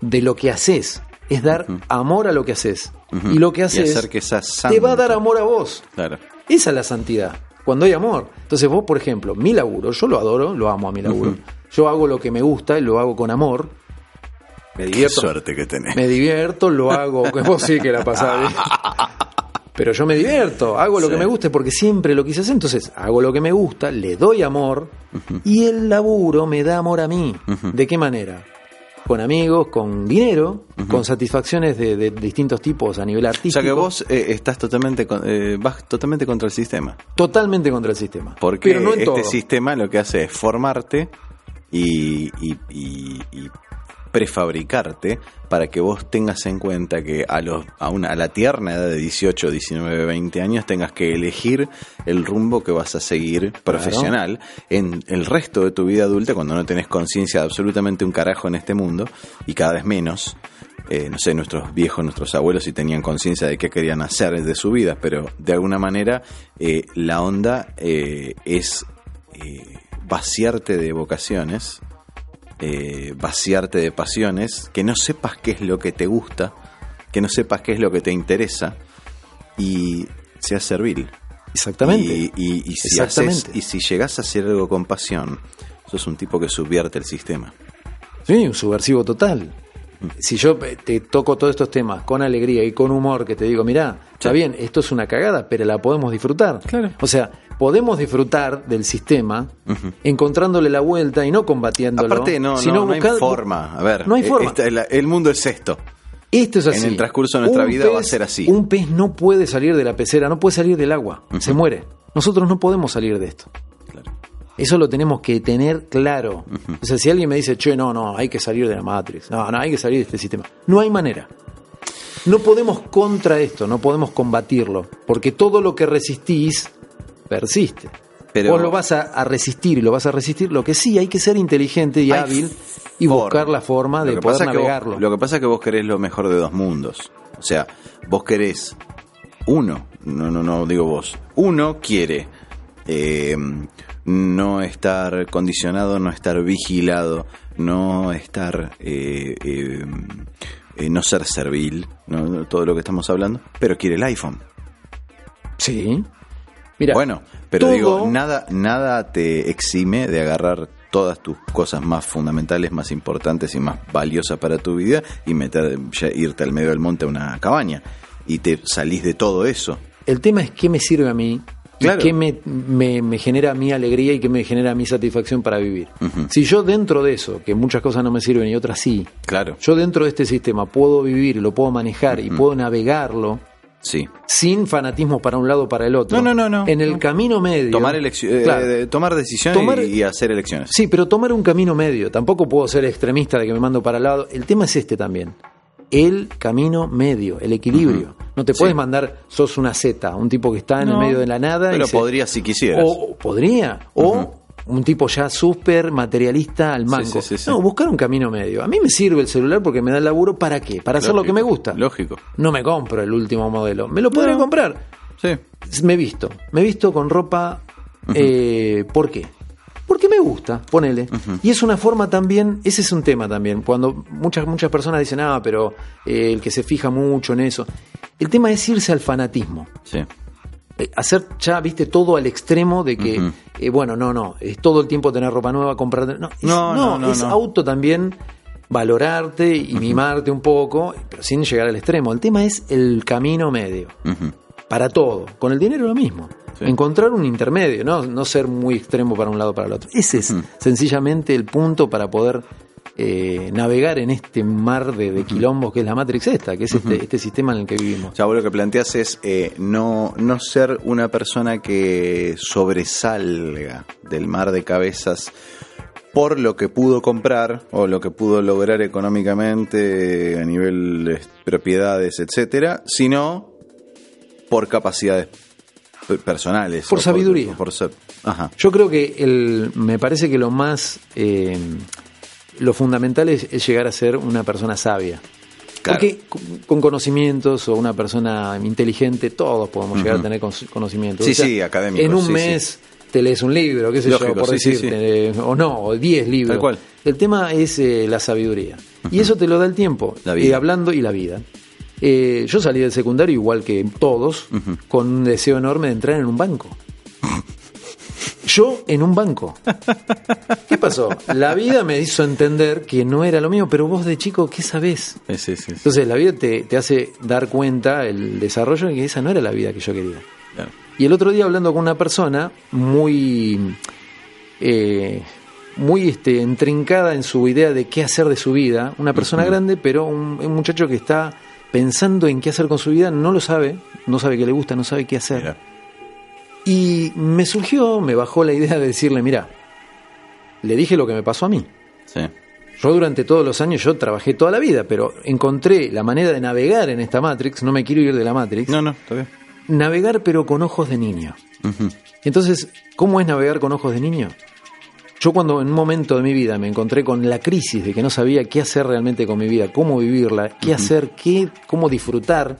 de lo que haces, es dar amor a lo que haces. Y lo que haces hacer que te va a dar amor a vos. Claro. Esa es la santidad, cuando hay amor. Entonces vos, por ejemplo, mi laburo, yo lo adoro, lo amo a mi laburo. Yo hago lo que me gusta y lo hago con amor. Me Qué divierto, suerte que tenés. me divierto, lo hago. Vos sí que la pasás bien. Pero yo me divierto, hago lo Sí. que me gusta porque siempre lo quise hacer. Entonces hago lo que me gusta, le doy amor y el laburo me da amor a mí. ¿De qué manera? Con amigos, con dinero, con satisfacciones de, de distintos tipos a nivel O artístico. sea que vos eh, estás totalmente con- eh, vas totalmente contra el sistema. Totalmente contra el sistema. Porque Pero no en este todo. sistema lo que hace es formarte y, y- y- y prefabricarte para que vos tengas en cuenta que a, los, a, una, a la tierna edad de 18, 19, 20 años tengas que elegir el rumbo que vas a seguir profesional en el resto de tu vida adulta cuando no tenés conciencia de absolutamente un carajo en este mundo y cada vez menos. Eh, no sé, nuestros viejos, nuestros abuelos sí tenían conciencia de qué querían hacer de su vida, pero de alguna manera eh, la onda eh, es eh, vaciarte de vocaciones, eh, vaciarte de pasiones, que no sepas qué es lo que te gusta, que no sepas qué es lo que te interesa y seas servil. Exactamente. Y, y- y si Exactamente. haces- y si llegas a hacer algo con pasión, sos un tipo que subvierte el sistema. Sí, un subversivo total. Si yo te toco todos estos temas con alegría y con humor, que te digo, mirá, está Sí. bien, esto es una cagada, pero la podemos disfrutar. Claro. O sea, podemos disfrutar del sistema encontrándole la vuelta y no combatiéndolo. Aparte, no, sino no, no hay buscar- forma. A ver, No hay eh, forma. esta- el, el mundo es esto. Esto es así. En el transcurso de nuestra Un vida va a ser así. Un pez no puede salir de la pecera, no puede salir del agua, se muere. Nosotros no podemos salir de esto. Eso lo tenemos que tener claro. O sea, si alguien me dice, che, no, no, hay que salir de la Matrix, no, no, hay que salir de este sistema. No hay manera. No podemos contra esto, no podemos combatirlo, porque todo lo que resistís persiste. Pero- Vos lo vas a, a resistir y lo vas a resistir. Lo que sí, hay que ser inteligente y hábil y forma. buscar la forma de poder vos- navegarlo. lo que pasa es que vos querés lo mejor de dos mundos. O sea, vos querés uno, no, no, no digo vos, uno quiere eh, no estar condicionado, no estar vigilado, no estar, eh, eh, eh, no ser servil, no, todo lo que estamos hablando, pero quiere el iPhone. Sí. Mira, bueno, pero todo- digo, nada, nada te exime de agarrar todas tus cosas más fundamentales, más importantes y más valiosas para tu vida y meter, irte al medio del monte a una cabaña y te salís de todo eso. El tema es qué me sirve a mí, Claro. qué me, me- me genera mi alegría y qué me genera mi satisfacción para vivir. Si yo dentro de eso, que muchas cosas no me sirven y otras sí, Claro, yo dentro de este sistema puedo vivir, lo puedo manejar y puedo navegarlo sí. sin fanatismo para un lado o para el otro. No, no, no, no. En el No. camino medio. Tomar, eh, Claro. de- tomar decisiones Tomar- y, y hacer elecciones. Sí, pero tomar un camino medio. Tampoco puedo ser extremista de que me mando para el lado. El tema es este también. El camino medio, el equilibrio. No te Sí. puedes mandar, sos una Z, un tipo que está en el medio de la nada. y Pero se- podría si quisieras. O o podría. O un tipo ya súper materialista al mango. sí, sí, sí. No, buscar un camino medio. A mí me sirve el celular porque me da el laburo para qué? Para hacer lo que me gusta. Lógico. No me compro el último modelo. Me lo podría No. comprar. Sí. Me visto. Me visto con ropa. eh, ¿Por qué? Porque me gusta, ponele. Y es una forma también, ese es un tema también, cuando muchas, muchas personas dicen, ah, pero eh, el que se fija mucho en eso. El tema es irse al fanatismo. Sí. Eh, hacer ya, viste, todo al extremo de que, eh, bueno, no, no, es todo el tiempo tener ropa nueva, comprar. No, es, No, no, no, es no. auto también valorarte y mimarte un poco, pero sin llegar al extremo. El tema es el camino medio, para todo. Con el dinero lo mismo. Sí. Encontrar un intermedio, ¿no? no ser muy extremo para un lado o para el otro. Ese es sencillamente el punto para poder eh, navegar en este mar de, de quilombos que es la Matrix esta, que es este, este sistema en el que vivimos. O sea, vos lo que planteas es eh, no, no ser una persona que sobresalga del mar de cabezas por lo que pudo comprar o lo que pudo lograr económicamente a nivel de propiedades, etcétera, sino por capacidades personales. Por sabiduría. por ser, ajá. Yo creo que el, me parece que lo más eh, lo fundamental es, es llegar a ser una persona sabia. Claro. Porque con- con conocimientos o una persona inteligente, todos podemos llegar a tener con- conocimientos. Sí, O sea, sí, académicos, En un sí, mes te lees un libro, qué sé Lógico, yo, por sí, decirte, eh, o no, o 10 libros. Tal cual. El tema es eh, la sabiduría. Y eso te lo da el tiempo. La vida. Y hablando y la vida. Eh, yo salí del secundario igual que todos, con un deseo enorme de entrar en un banco. Yo en un banco. ¿Qué pasó? La vida me hizo entender que no era lo mío, pero vos de chico, ¿qué sabés? Sí, sí, sí. Entonces la vida te, te hace dar cuenta, el desarrollo, de que esa no era la vida que yo quería. Claro. Y el otro día hablando con una persona muy, eh, muy este, entrincada en su idea de qué hacer de su vida, una persona grande, pero un, un muchacho que está pensando en qué hacer con su vida, no lo sabe, no sabe qué le gusta, no sabe qué hacer. Mira. Y me surgió, me bajó la idea de decirle, mira, le dije lo que me pasó a mí. Sí. Yo durante todos los años, yo trabajé toda la vida, pero encontré la manera de navegar en esta Matrix, no me quiero ir de la Matrix, No, no, está bien. navegar pero con ojos de niño. Entonces, ¿cómo es navegar con ojos de niño? Yo cuando en un momento de mi vida me encontré con la crisis de que no sabía qué hacer realmente con mi vida, cómo vivirla, qué hacer, qué, cómo disfrutar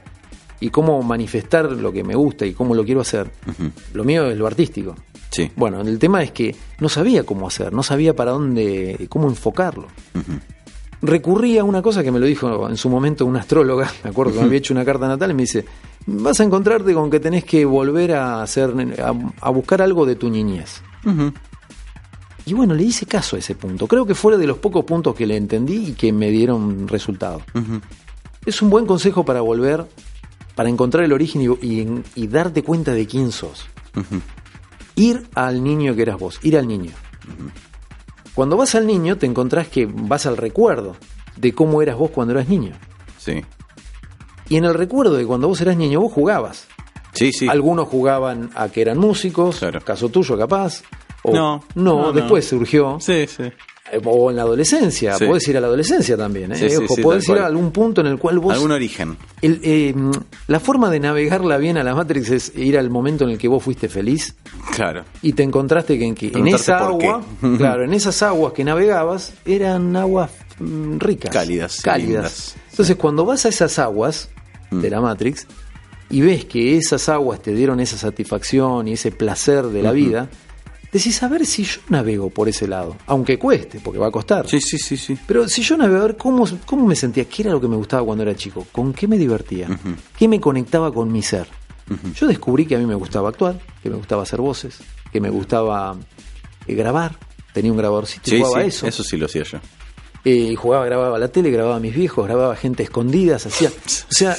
y cómo manifestar lo que me gusta y cómo lo quiero hacer, lo mío es lo artístico. Sí. Bueno, el tema es que no sabía cómo hacer, no sabía para dónde, cómo enfocarlo. Recurrí a una cosa que me lo dijo en su momento una astróloga, me acuerdo que me había hecho una carta natal y me dice, vas a encontrarte con que tenés que volver a hacer, a, a buscar algo de tu niñez. Y bueno, le hice caso a ese punto. Creo que fue de los pocos puntos que le entendí y que me dieron resultado. Es un buen consejo para volver, para encontrar el origen y, y- y darte cuenta de quién sos. Ir al niño que eras vos, ir al niño. Cuando vas al niño te encontrás que vas al recuerdo de cómo eras vos cuando eras niño. Sí. Y en el recuerdo de cuando vos eras niño vos jugabas. Sí, sí. Algunos jugaban a que eran músicos, Claro. caso tuyo capaz. O, No, no, no, no. después surgió. Sí, sí. Eh, O en la adolescencia, Sí. podés ir a la adolescencia también, ¿eh? Sí, Ojo, sí, podés ir a algún punto en el cual vos... Algún origen. el, eh, la forma de navegarla bien a la Matrix es ir al momento en el que vos fuiste feliz Claro. y te encontraste que en, que en esa agua, claro, en esas aguas que navegabas eran aguas mm, ricas, Cálidas, cálidas. lindas. Entonces, cuando vas a esas aguas Mm. de la Matrix y ves que esas aguas te dieron esa satisfacción y ese placer de la vida, decís a ver si yo navego por ese lado, aunque cueste, porque va a costar. Sí, sí, sí, sí. Pero si yo navego a ver cómo, cómo me sentía, qué era lo que me gustaba cuando era chico, con qué me divertía, qué me conectaba con mi ser. Yo descubrí que a mí me gustaba actuar, que me gustaba hacer voces, que me gustaba eh, grabar. Tenía un grabadorcito y Sí, jugaba sí. a eso. Eso sí lo hacía yo. Eh, jugaba, grababa la tele, grababa a mis viejos, grababa gente escondidas, hacía. O sea,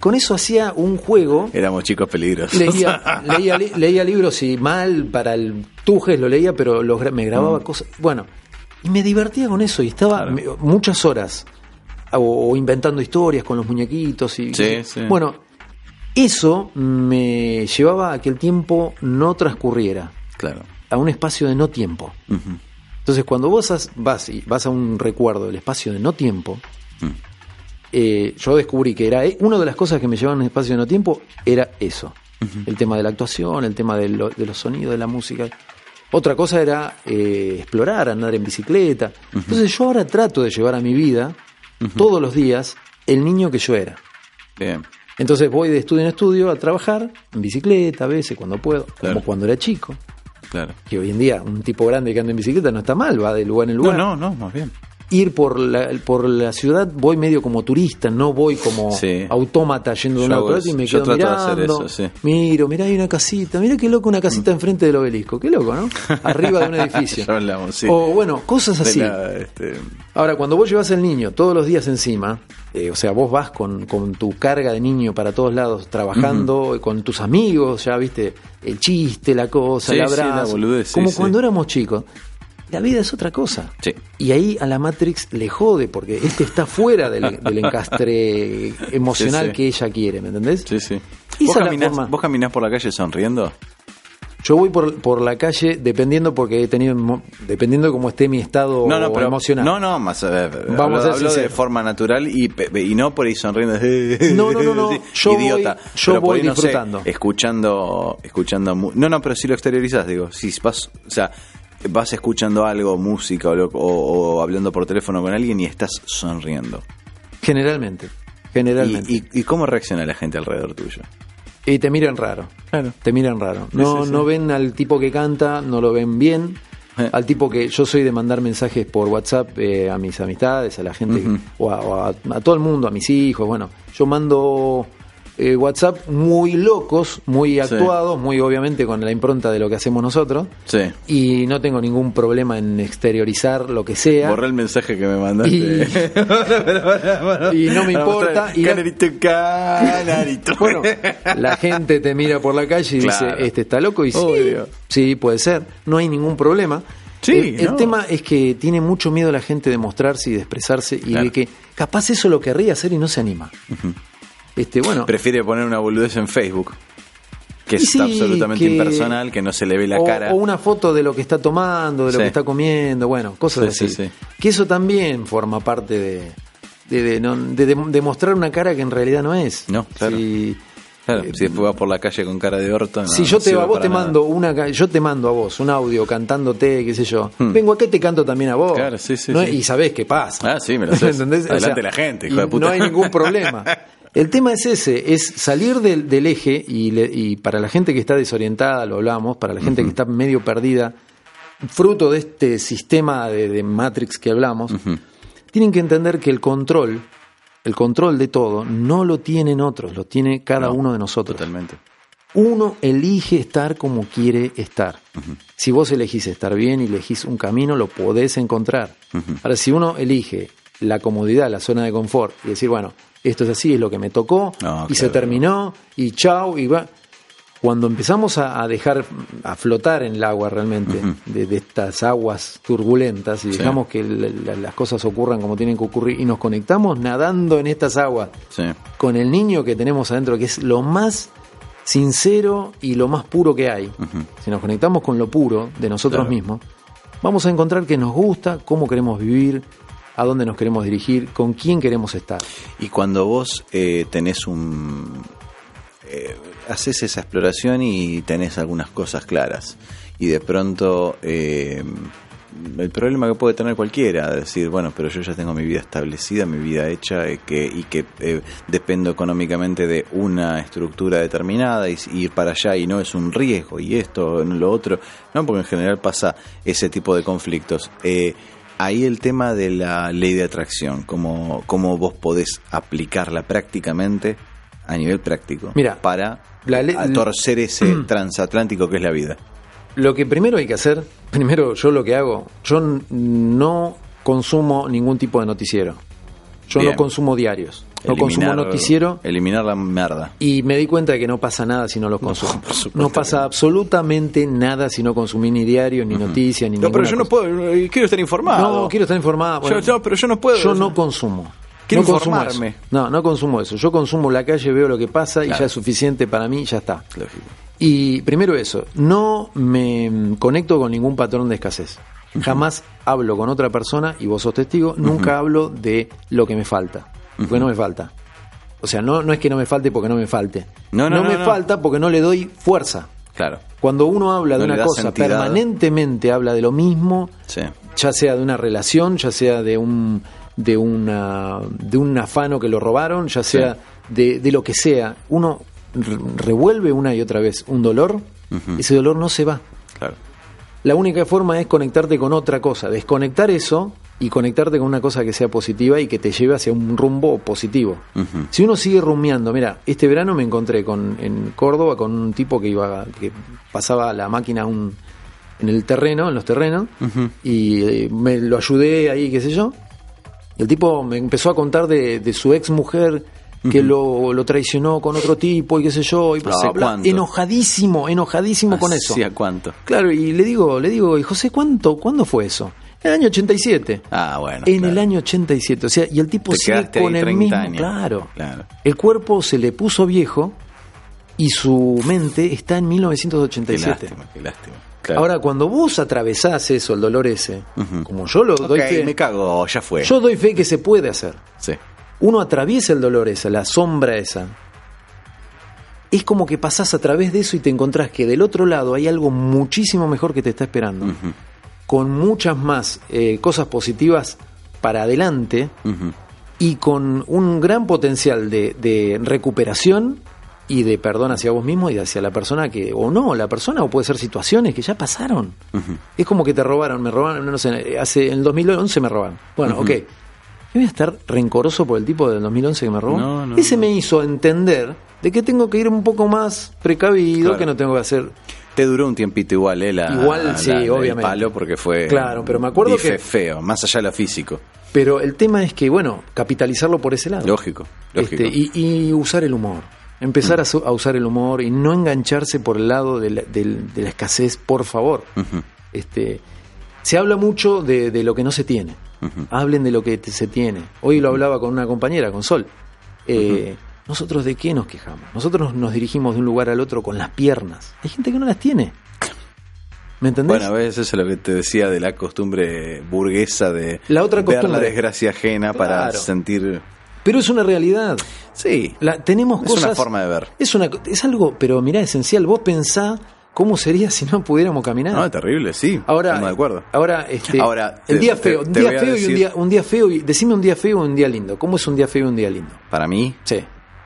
con eso hacía un juego. Éramos chicos peligrosos. Leía, leía, li- leía libros y mal para el Tujes lo leía, pero los me grababa cosas. Bueno, y me divertía con eso y estaba Claro. muchas horas o, o inventando historias con los muñequitos y Sí, sí. bueno, eso me llevaba a que el tiempo no transcurriera, Claro. a un espacio de no tiempo. Entonces, cuando vos vas y vas a un recuerdo del espacio de no tiempo, Mm. Eh, yo descubrí que era eh, una de las cosas que me llevaban un espacio de no tiempo era eso. El tema de la actuación, el tema de, lo- de los sonidos, de la música. Otra cosa era eh, explorar, andar en bicicleta. Entonces yo ahora trato de llevar a mi vida, todos los días, el niño que yo era. Bien. Entonces voy de estudio en estudio a trabajar, en bicicleta a veces, cuando puedo, Claro. como cuando era chico. Claro. Que hoy en día un tipo grande que anda en bicicleta no está mal, va de lugar en No, lugar no, no, más bien. Ir por la, por la ciudad voy medio como turista, no voy como Sí. autómata yendo de un lado y me quedo mirando. eso, sí. Miro, mira, hay una casita, mira qué loco una casita enfrente del obelisco, qué loco, ¿no? Arriba de un edificio. Ya hablamos, sí. O bueno, cosas así. la, este, Ahora, cuando vos llevas al niño todos los días encima, eh, o sea, vos vas con, con tu carga de niño para todos lados, trabajando con tus amigos, ya viste, el chiste, la cosa, el sí, la abrazo. boludez, como cuando éramos chicos. La vida es otra cosa. Sí. Y ahí a la Matrix le jode, porque este está fuera del, del encastre emocional Sí, sí. que ella quiere, ¿me entendés? Sí, sí. Esa ¿Vos caminás, forma. ¿Vos caminás por la calle sonriendo? Yo voy por, por la calle dependiendo porque he tenido, dependiendo de cómo esté mi estado No, no, pero emocional. No, no, más a ver. Vamos hablo, a hablo de forma natural y, y no por ahí sonriendo. No, no, no, no. Sí, Yo idiota. voy- yo Pero por voy ahí, no sé, disfrutando. escuchando, escuchando. No, no, pero si lo exteriorizás, digo, si vas, o sea, vas escuchando algo, música o, lo- o- o hablando por teléfono con alguien y estás sonriendo. Generalmente. Generalmente. ¿Y, y, y cómo reacciona la gente alrededor tuyo? Y te miran raro. Claro. Te miran raro. No, Sí, sí, sí. no ven al tipo que canta, no lo ven bien. Eh. Al tipo que yo soy de mandar mensajes por WhatsApp eh, a mis amistades, a la gente, o, a, o a- a todo el mundo, a mis hijos. Bueno, yo mando eh, WhatsApp muy locos, muy actuados, muy obviamente con la impronta de lo que hacemos nosotros. Sí. Y no tengo ningún problema en exteriorizar lo que sea. Borré el mensaje que me mandaste. Y- y no me importa, y Canarito, canarito. Bueno, la gente te mira por la calle y Claro. dice, este está loco, y sí, Obvio. sí, puede ser, no hay ningún problema. Sí, el, tema es que tiene mucho miedo la gente de mostrarse y de expresarse y Claro. de que capaz eso lo querría hacer y no se anima. Este, bueno, Prefiere poner una boludez en Facebook. Que sí, absolutamente que- impersonal, que no se le ve la o, cara. o una foto de lo que está tomando, de lo Sí. que está comiendo, bueno, cosas Sí, así. sí, sí. Que eso también forma parte de, de, de, no- de- de- mostrar una cara que en realidad no es. No, claro. Si- Claro, eh, si después vas por la calle con cara de orto. no, si yo te a vos te nada. mando una yo te mando a vos un audio cantándote, qué sé yo. Hmm. Vengo acá y te canto también a vos. Claro, sí, sí, No-. Y sabés qué pasa. Ah, sí, me lo sé. Adelante sea, la gente, hijo de puta. No hay ningún problema. El tema es ese, es salir del, del eje y, le- y para la gente que está desorientada, lo hablamos, para la gente que está medio perdida, fruto de este sistema de, de Matrix que hablamos, tienen que entender que el control, el control de todo, no lo tienen otros, lo tiene cada No, uno de nosotros. Totalmente. Uno elige estar como quiere estar. Si vos elegís estar bien y elegís un camino, lo podés encontrar. Ahora, si uno elige la comodidad, la zona de confort, y decir, bueno, esto es así, es lo que me tocó, No, y se terminó, y chau, y va. Cuando empezamos a, a dejar, a flotar en el agua realmente, de, de estas aguas turbulentas, y Sí. dejamos que la- la- las cosas ocurran como tienen que ocurrir, y nos conectamos nadando en estas aguas, Sí. con el niño que tenemos adentro, que es lo más sincero y lo más puro que hay, si nos conectamos con lo puro de nosotros Claro. mismos, vamos a encontrar que nos gusta, cómo queremos vivir, a dónde nos queremos dirigir, con quién queremos estar. Y cuando vos eh, tenés un... eh, haces esa exploración y tenés algunas cosas claras. Y de pronto... eh, el problema que puede tener cualquiera, decir, bueno, pero yo ya tengo mi vida establecida, mi vida hecha, eh, que, y que eh, dependo económicamente de una estructura determinada y, y ir para allá y no es un riesgo y esto, lo otro, no, porque en general pasa ese tipo de conflictos. Eh, ahí el tema de la ley de atracción, cómo, cómo vos podés aplicarla prácticamente a nivel práctico Mira, para la a torcer ese transatlántico que es la vida. Lo que primero hay que hacer, primero yo lo que hago, yo no consumo ningún tipo de noticiero. Yo Bien. no consumo diarios, no consumo noticiero Eliminar la mierda. y me di cuenta de que no pasa nada si no los consumo. No, pasa absolutamente nada si no consumí ni diarios, ni noticias, ni No, pero yo no puedo, eh, quiero estar informado. No, quiero estar informado. Bueno, Yo- yo- pero yo no puedo. Yo no consumo. Quiero no consumo informarme. eso. No, no consumo eso. Yo consumo la calle, veo lo que pasa y ya es suficiente para mí, ya está. Lógico. Y primero eso, no me conecto con ningún patrón de escasez. Jamás hablo con otra persona, y vos sos testigo, nunca hablo de lo que me falta. Porque no me falta. O sea, no, no es que no me falte porque no me falte. No, no, no, me no. falta porque no le doy fuerza. Claro. Cuando uno habla de una cosa, permanentemente habla de lo mismo, Sí. ya sea de una relación, ya sea de un de una de un afano que lo robaron, ya sea de, de lo que sea, uno re- revuelve una y otra vez un dolor, ese dolor no se va. Claro. La única forma es conectarte con otra cosa, desconectar eso y conectarte con una cosa que sea positiva y que te lleve hacia un rumbo positivo. Si uno sigue rumiando, mira, este verano me encontré con en Córdoba con un tipo que iba que pasaba la máquina un- en el terreno, en los terrenos, y eh, me lo ayudé ahí, qué sé yo. Y el tipo me empezó a contar de, de su ex mujer que lo, lo traicionó con otro tipo y qué sé yo, y enojadísimo, enojadísimo con eso. ¿Hacía cuánto? Claro, y le digo, le digo, y José, ¿cuánto, ¿cuándo fue eso? En el año 87. Ah, bueno. en claro. el año 87. O sea, y el tipo Te sigue con el 30 mismo. años. Claro. Claro. El cuerpo se le puso viejo y su mente está en Qué 1987. lástima, qué lástima. Claro. Ahora, cuando vos atravesás eso, el dolor ese, como yo lo doy fe, me cago, ya fue. yo doy fe que se puede hacer. Sí. Uno atraviesa el dolor esa, la sombra esa. Es como que pasás a través de eso y te encontrás que del otro lado hay algo muchísimo mejor que te está esperando. Con muchas más eh, cosas positivas para adelante y con un gran potencial de, de recuperación y de perdón hacia vos mismo y hacia la persona que, o no, la persona, o puede ser situaciones que ya pasaron. Es como que te robaron, me robaron, no sé, hace, en el 2011 me robaron. Bueno, ok. ¿Yo voy a estar rencoroso por el tipo del 2011 que me robó? No, no, Ese no. me hizo entender de que tengo que ir un poco más precavido, Claro. que no tengo que hacer... Te duró un tiempito igual, ¿eh? La, Igual, sí, la- el obviamente. palo porque fue. Claro, pero me acuerdo que- feo, más allá de lo físico. Pero el tema es que, bueno, capitalizarlo por ese lado. Lógico, lógico. Este, y, y usar el humor. Empezar a, su- a usar el humor y no engancharse por el lado de la, del- de la escasez, por favor. Este, se habla mucho de, de lo que no se tiene. Hablen de lo que se tiene. Hoy lo hablaba con una compañera, con Sol. Eh, ¿Nosotros de qué nos quejamos? Nosotros nos dirigimos de un lugar al otro con las piernas. Hay gente que no las tiene. ¿Me entendés? Bueno, a veces eso es lo que te decía de la costumbre burguesa de La otra ver costumbre. la desgracia ajena para sentir. Pero es una realidad. Sí, La, tenemos es cosas. una forma de ver. Es, una, es algo, pero mirá, esencial. Vos pensá cómo sería si no pudiéramos caminar. No, terrible, sí. ahora, estamos de acuerdo. Ahora, este, Ahora, el día feo, un día feo y un día, un día feo. Y, decime un día feo y un día lindo. ¿Cómo es un día feo y un día lindo? Para mí, Sí.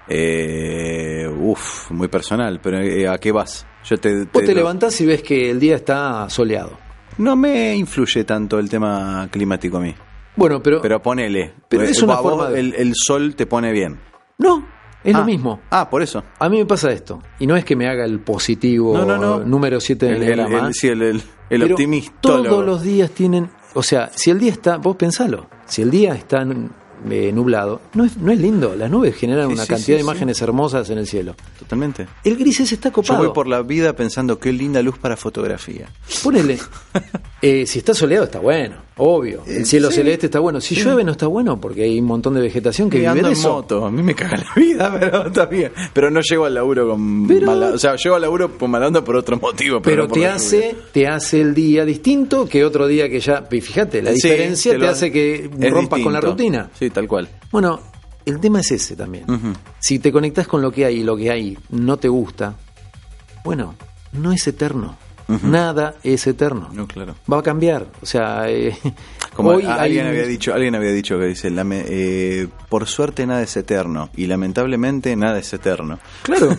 Eh, uff, muy personal, pero eh, ¿a qué vas? Yo te, Vos te lo- levantás y ves que el día está soleado. No me influye tanto el tema climático a mí. Bueno, pero, Pero ponele. Pero Eh, es una a vos forma de- el, el sol te pone bien. no, es Ah, lo mismo. Ah, por eso. A mí me pasa esto. Y no es que me haga el positivo No, no, no. número 7 del El, el, el- sí, el, optimista. Todos los días tienen. O sea, si el día está. Vos pensalo. Si el día está eh, nublado, no es, no es lindo. Las nubes generan Sí, una sí, cantidad sí, de imágenes hermosas en el cielo. Totalmente. El gris ese está Yo copado. voy por la vida pensando qué linda luz para fotografía. Ponele. Eh, si está soleado está bueno, obvio. El cielo sí. celeste está bueno. Si llueve no está bueno porque hay un montón de vegetación que Y vive ando de en moto, a mí me caga la vida, pero está bien. Pero no llego al laburo con Pero- mala, o sea, llego al laburo con mala onda por otro motivo. Pero, Pero no por te hace, te hace el día distinto que otro día que ya. y Fíjate, la Sí, diferencia te, hace que rompas con la rutina. Sí, tal cual. Bueno, el tema es ese también. Si te conectas con lo que hay y lo que hay no te gusta, bueno, no es eterno. Nada es eterno. No, claro. Va a cambiar. O sea, eh, Como hoy alguien hay- había dicho, alguien había dicho que dice, lame- eh, por suerte nada es eterno y lamentablemente nada es eterno. Claro.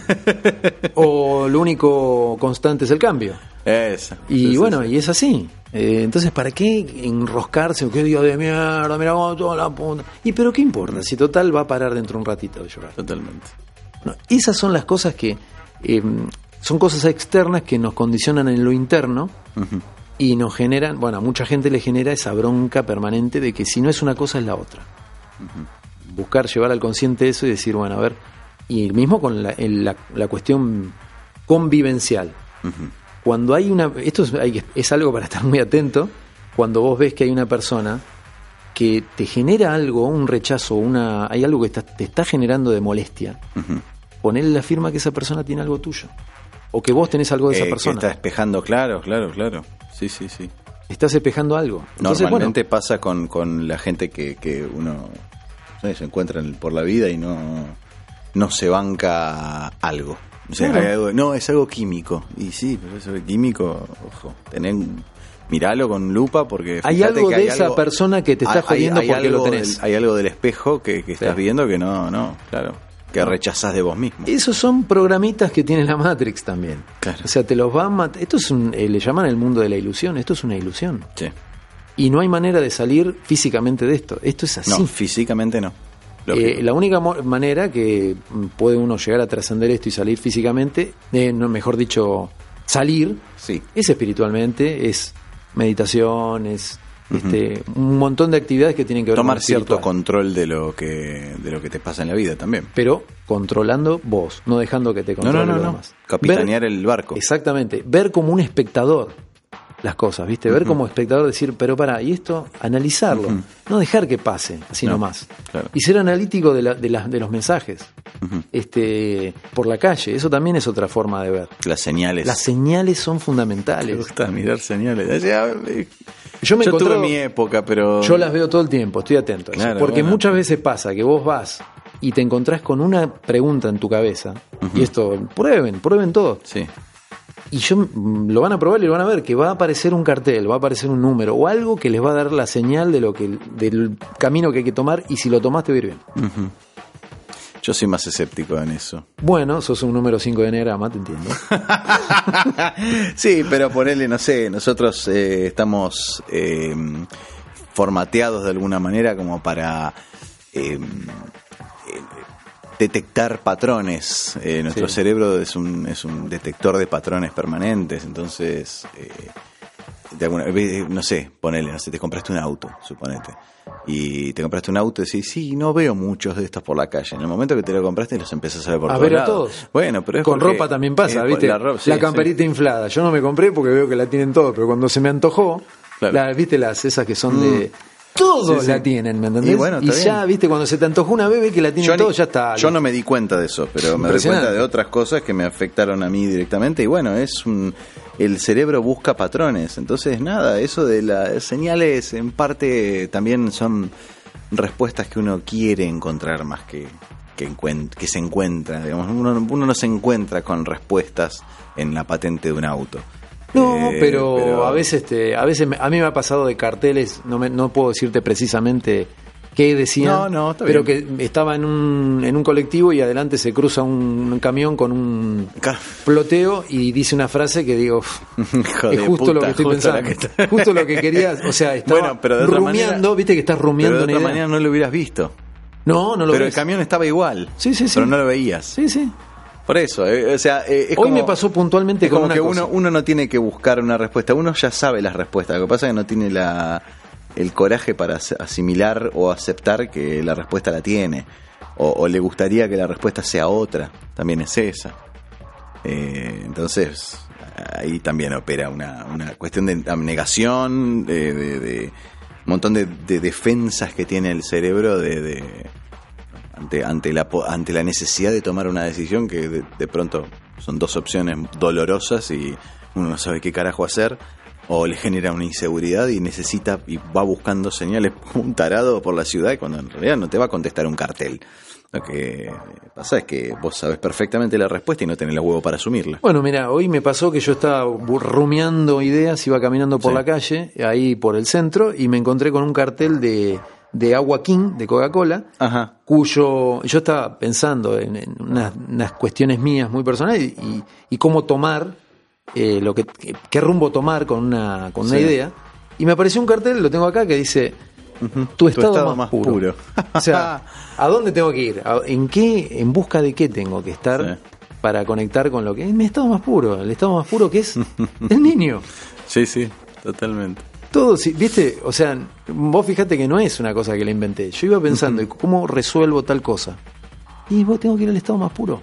o lo único constante es el cambio. Eso. Y bueno, y es así. Eh, entonces, ¿para qué enroscarse? ¿O qué día de mierda? Mira cómo toda la punta. ¿Y pero qué importa? Si total va a parar dentro de un ratito de llorar. Totalmente. No, esas son las cosas que eh, son cosas externas que nos condicionan en lo interno y nos generan, bueno, a mucha gente le genera esa bronca permanente de que si no es una cosa es la otra. Buscar llevar al consciente eso y decir, bueno, a ver, y mismo con la, la, la cuestión convivencial. Cuando hay una, esto es, hay es algo para estar muy atento, cuando vos ves que hay una persona que te genera algo, un rechazo, una, hay algo que está- te está generando de molestia, Ujú. ponerle la firma que esa persona tiene algo tuyo. O que vos tenés algo de Eh, esa que persona. está despejando, claro, claro, claro. Sí, sí, sí. Estás espejando algo. Entonces, Normalmente pasa con, con la gente que, que uno se encuentra en- por la vida y no, no se banca algo. O sea, Claro. hay algo- no, es algo químico. Y sí, pero eso de químico, ojo, tenés, miralo con lupa porque... Hay algo que de esa algo- persona que te está jodiendo porque lo tenés. del- hay algo del espejo que, que estás Sí. viendo que no, no, claro, que rechazás de vos mismo. esos son programitas que tiene la Matrix también. Claro. O sea, te los va a mat- Esto es un, eh, le llaman el mundo de la ilusión. Esto es una ilusión. Sí. Y no hay manera de salir físicamente de esto. Esto es así. No, físicamente no. Eh, la única manera que mm, puede uno llegar a trascender esto y salir físicamente, eh, no, mejor dicho, salir, sí. es espiritualmente, es meditación, es este, un montón de actividades que tienen que ver con Tomar cierto espiritual. control de lo que de lo que te pasa en la vida también. Pero controlando vos, no dejando que te controle no, no, demás. Capitanear Ver- el barco. Exactamente, ver como un espectador las cosas, ¿viste? Ver como espectador, decir, pero para, y esto, analizarlo, no dejar que pase, así No, nomás. claro. Y ser analítico de, la- de, las- de los mensajes, este, por la calle, eso también es otra forma de ver. Las señales. Las señales son Me fundamentales. gusta mirar señales. Eh, Yo me he tuve mi época, pero Yo las veo todo el tiempo, estoy atento eso. Claro, Porque bueno. muchas veces pasa que vos vas y te encontrás con una pregunta en tu cabeza, y esto, prueben, prueben todo. sí. Y yo mm, lo van a probar y lo van a ver que va a aparecer un cartel, va a aparecer un número o algo que les va a dar la señal de lo que del camino que hay que tomar y si lo tomaste va a ir bien. Yo soy más escéptico en eso. Bueno, sos un número 5 de Enneagrama, te entiendo. sí, pero ponerle, no sé, nosotros eh, estamos eh, formateados de alguna manera como para eh, detectar patrones. nuestro cerebro es un, es un detector de patrones permanentes, entonces de alguna, no sé, ponele, no sé, te compraste un auto, suponete. Y te compraste un auto y decís, sí, no veo muchos de estos por la calle. En el momento que te lo compraste los empezás a ver por a ver a todos. Bueno, pero es Con ropa también pasa, ¿viste? La, camperita inflada. Yo no me compré porque veo que la tienen todos, pero cuando se me antojó, ¿viste? Las esas que son de... Todos la tienen, ¿me entendés? Y, ya, viste, cuando se te antojó una bebé que la tiene todo, ya está. Yo no me di cuenta de eso, pero me di cuenta de otras cosas que me afectaron a mí directamente. Y bueno, es un. El cerebro busca patrones. Entonces, nada, eso de las señales, en parte, también son respuestas que uno quiere encontrar más que, que, que se encuentra. Digamos. Uno, uno no se encuentra con respuestas en la patente de un auto. No, eh, pero, a veces te, a veces a mí me ha pasado de carteles, no me, no puedo decirte precisamente qué decían, pero que estaba en un, en un colectivo y adelante se cruza un, camión con un ploteo y dice una frase que digo, es justo lo que estoy pensando, justo lo que quería, o sea, estaba bueno, pero rumiando, viste que estás rumiando pero de otra manera no lo hubieras visto. No, no lo Pero el camión estaba igual. Sí, sí, sí. Pero no lo veías. Sí, sí. Por eso, eh, o sea, eh, hoy me pasó puntualmente como que uno uno no tiene que buscar una respuesta, uno ya sabe las respuestas. Lo que pasa es que no tiene la el coraje para asimilar o aceptar que la respuesta la tiene, o, le gustaría que la respuesta sea otra. También es esa. Eh, entonces ahí también opera una, una cuestión de abnegación, de, de, un montón de, defensas que tiene el cerebro de ante, ante, la, ante la necesidad de tomar una decisión que de, pronto son dos opciones dolorosas y uno no sabe qué carajo hacer o le genera una inseguridad y necesita y va buscando señales un tarado por la ciudad y cuando en realidad no te va a contestar un cartel. Lo que pasa es que vos sabes perfectamente la respuesta y no tenés los huevos para asumirla. Bueno, mira, hoy me pasó que yo estaba rumiando ideas, iba caminando por la calle, ahí por el centro, y me encontré con un cartel de de Agua King, de Coca-Cola, cuyo yo estaba pensando en, unas, cuestiones mías muy personales y, cómo tomar, eh, lo que, qué rumbo tomar con una, con una idea. Y me apareció un cartel, lo tengo acá, que dice, tu, estado más, puro. o sea, ¿a dónde tengo que ir? ¿En qué, en busca de qué tengo que estar para conectar con lo que es mi estado más puro? El estado más puro que es el niño. Sí, sí, totalmente. Todo, viste, o sea, vos fíjate que no es una cosa que la inventé. Yo iba pensando, ¿cómo resuelvo tal cosa? Y vos tengo que ir al estado más puro.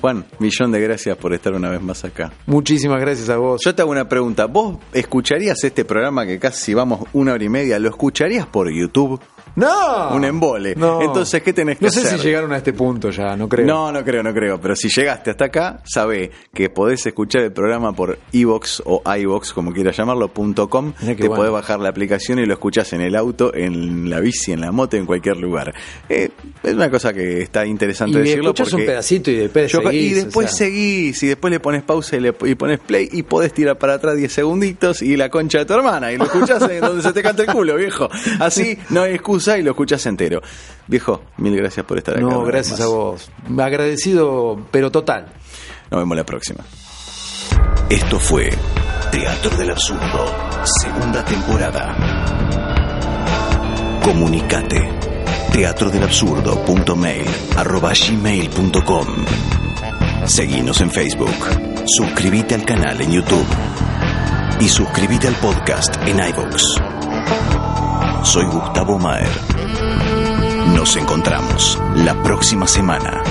Juan, millón de gracias por estar una vez más acá. Muchísimas gracias a vos. Yo te hago una pregunta. ¿Vos escucharías este programa que casi vamos una hora y media? ¿Lo escucharías por YouTube? No. Un embole. Entonces, ¿qué tenés que hacer? No sé si llegaron a este punto ya, no creo. No, no creo, no creo. Pero si llegaste hasta acá, sabe que podés escuchar el programa por iVox o iVox, como quieras llamarlo, punto .com. Te podés bajar la aplicación y lo escuchás en el auto, en la bici, en la moto, en cualquier lugar. Eh, es una cosa que está interesante y decirlo. Porque un pedacito y después seguís, Y después seguís, y después le pones pausa y, le, y pones play y podés tirar para atrás 10 segunditos y la concha de tu hermana. Y lo escuchás en donde se te canta el culo, viejo. Así no hay excusa y lo escuchas entero. Viejo, mil gracias por estar acá. No, gracias a vos. Agradecido, pero total. Nos vemos la próxima. Esto fue Teatro del Absurdo, segunda temporada. Comunicate. Teatro del Absurdo.mail arroba gmail.com. Seguinos en Facebook. Suscríbete al canal en YouTube. Y suscríbete al podcast en iVoox. Soy Gustavo Maer. Nos encontramos la próxima semana.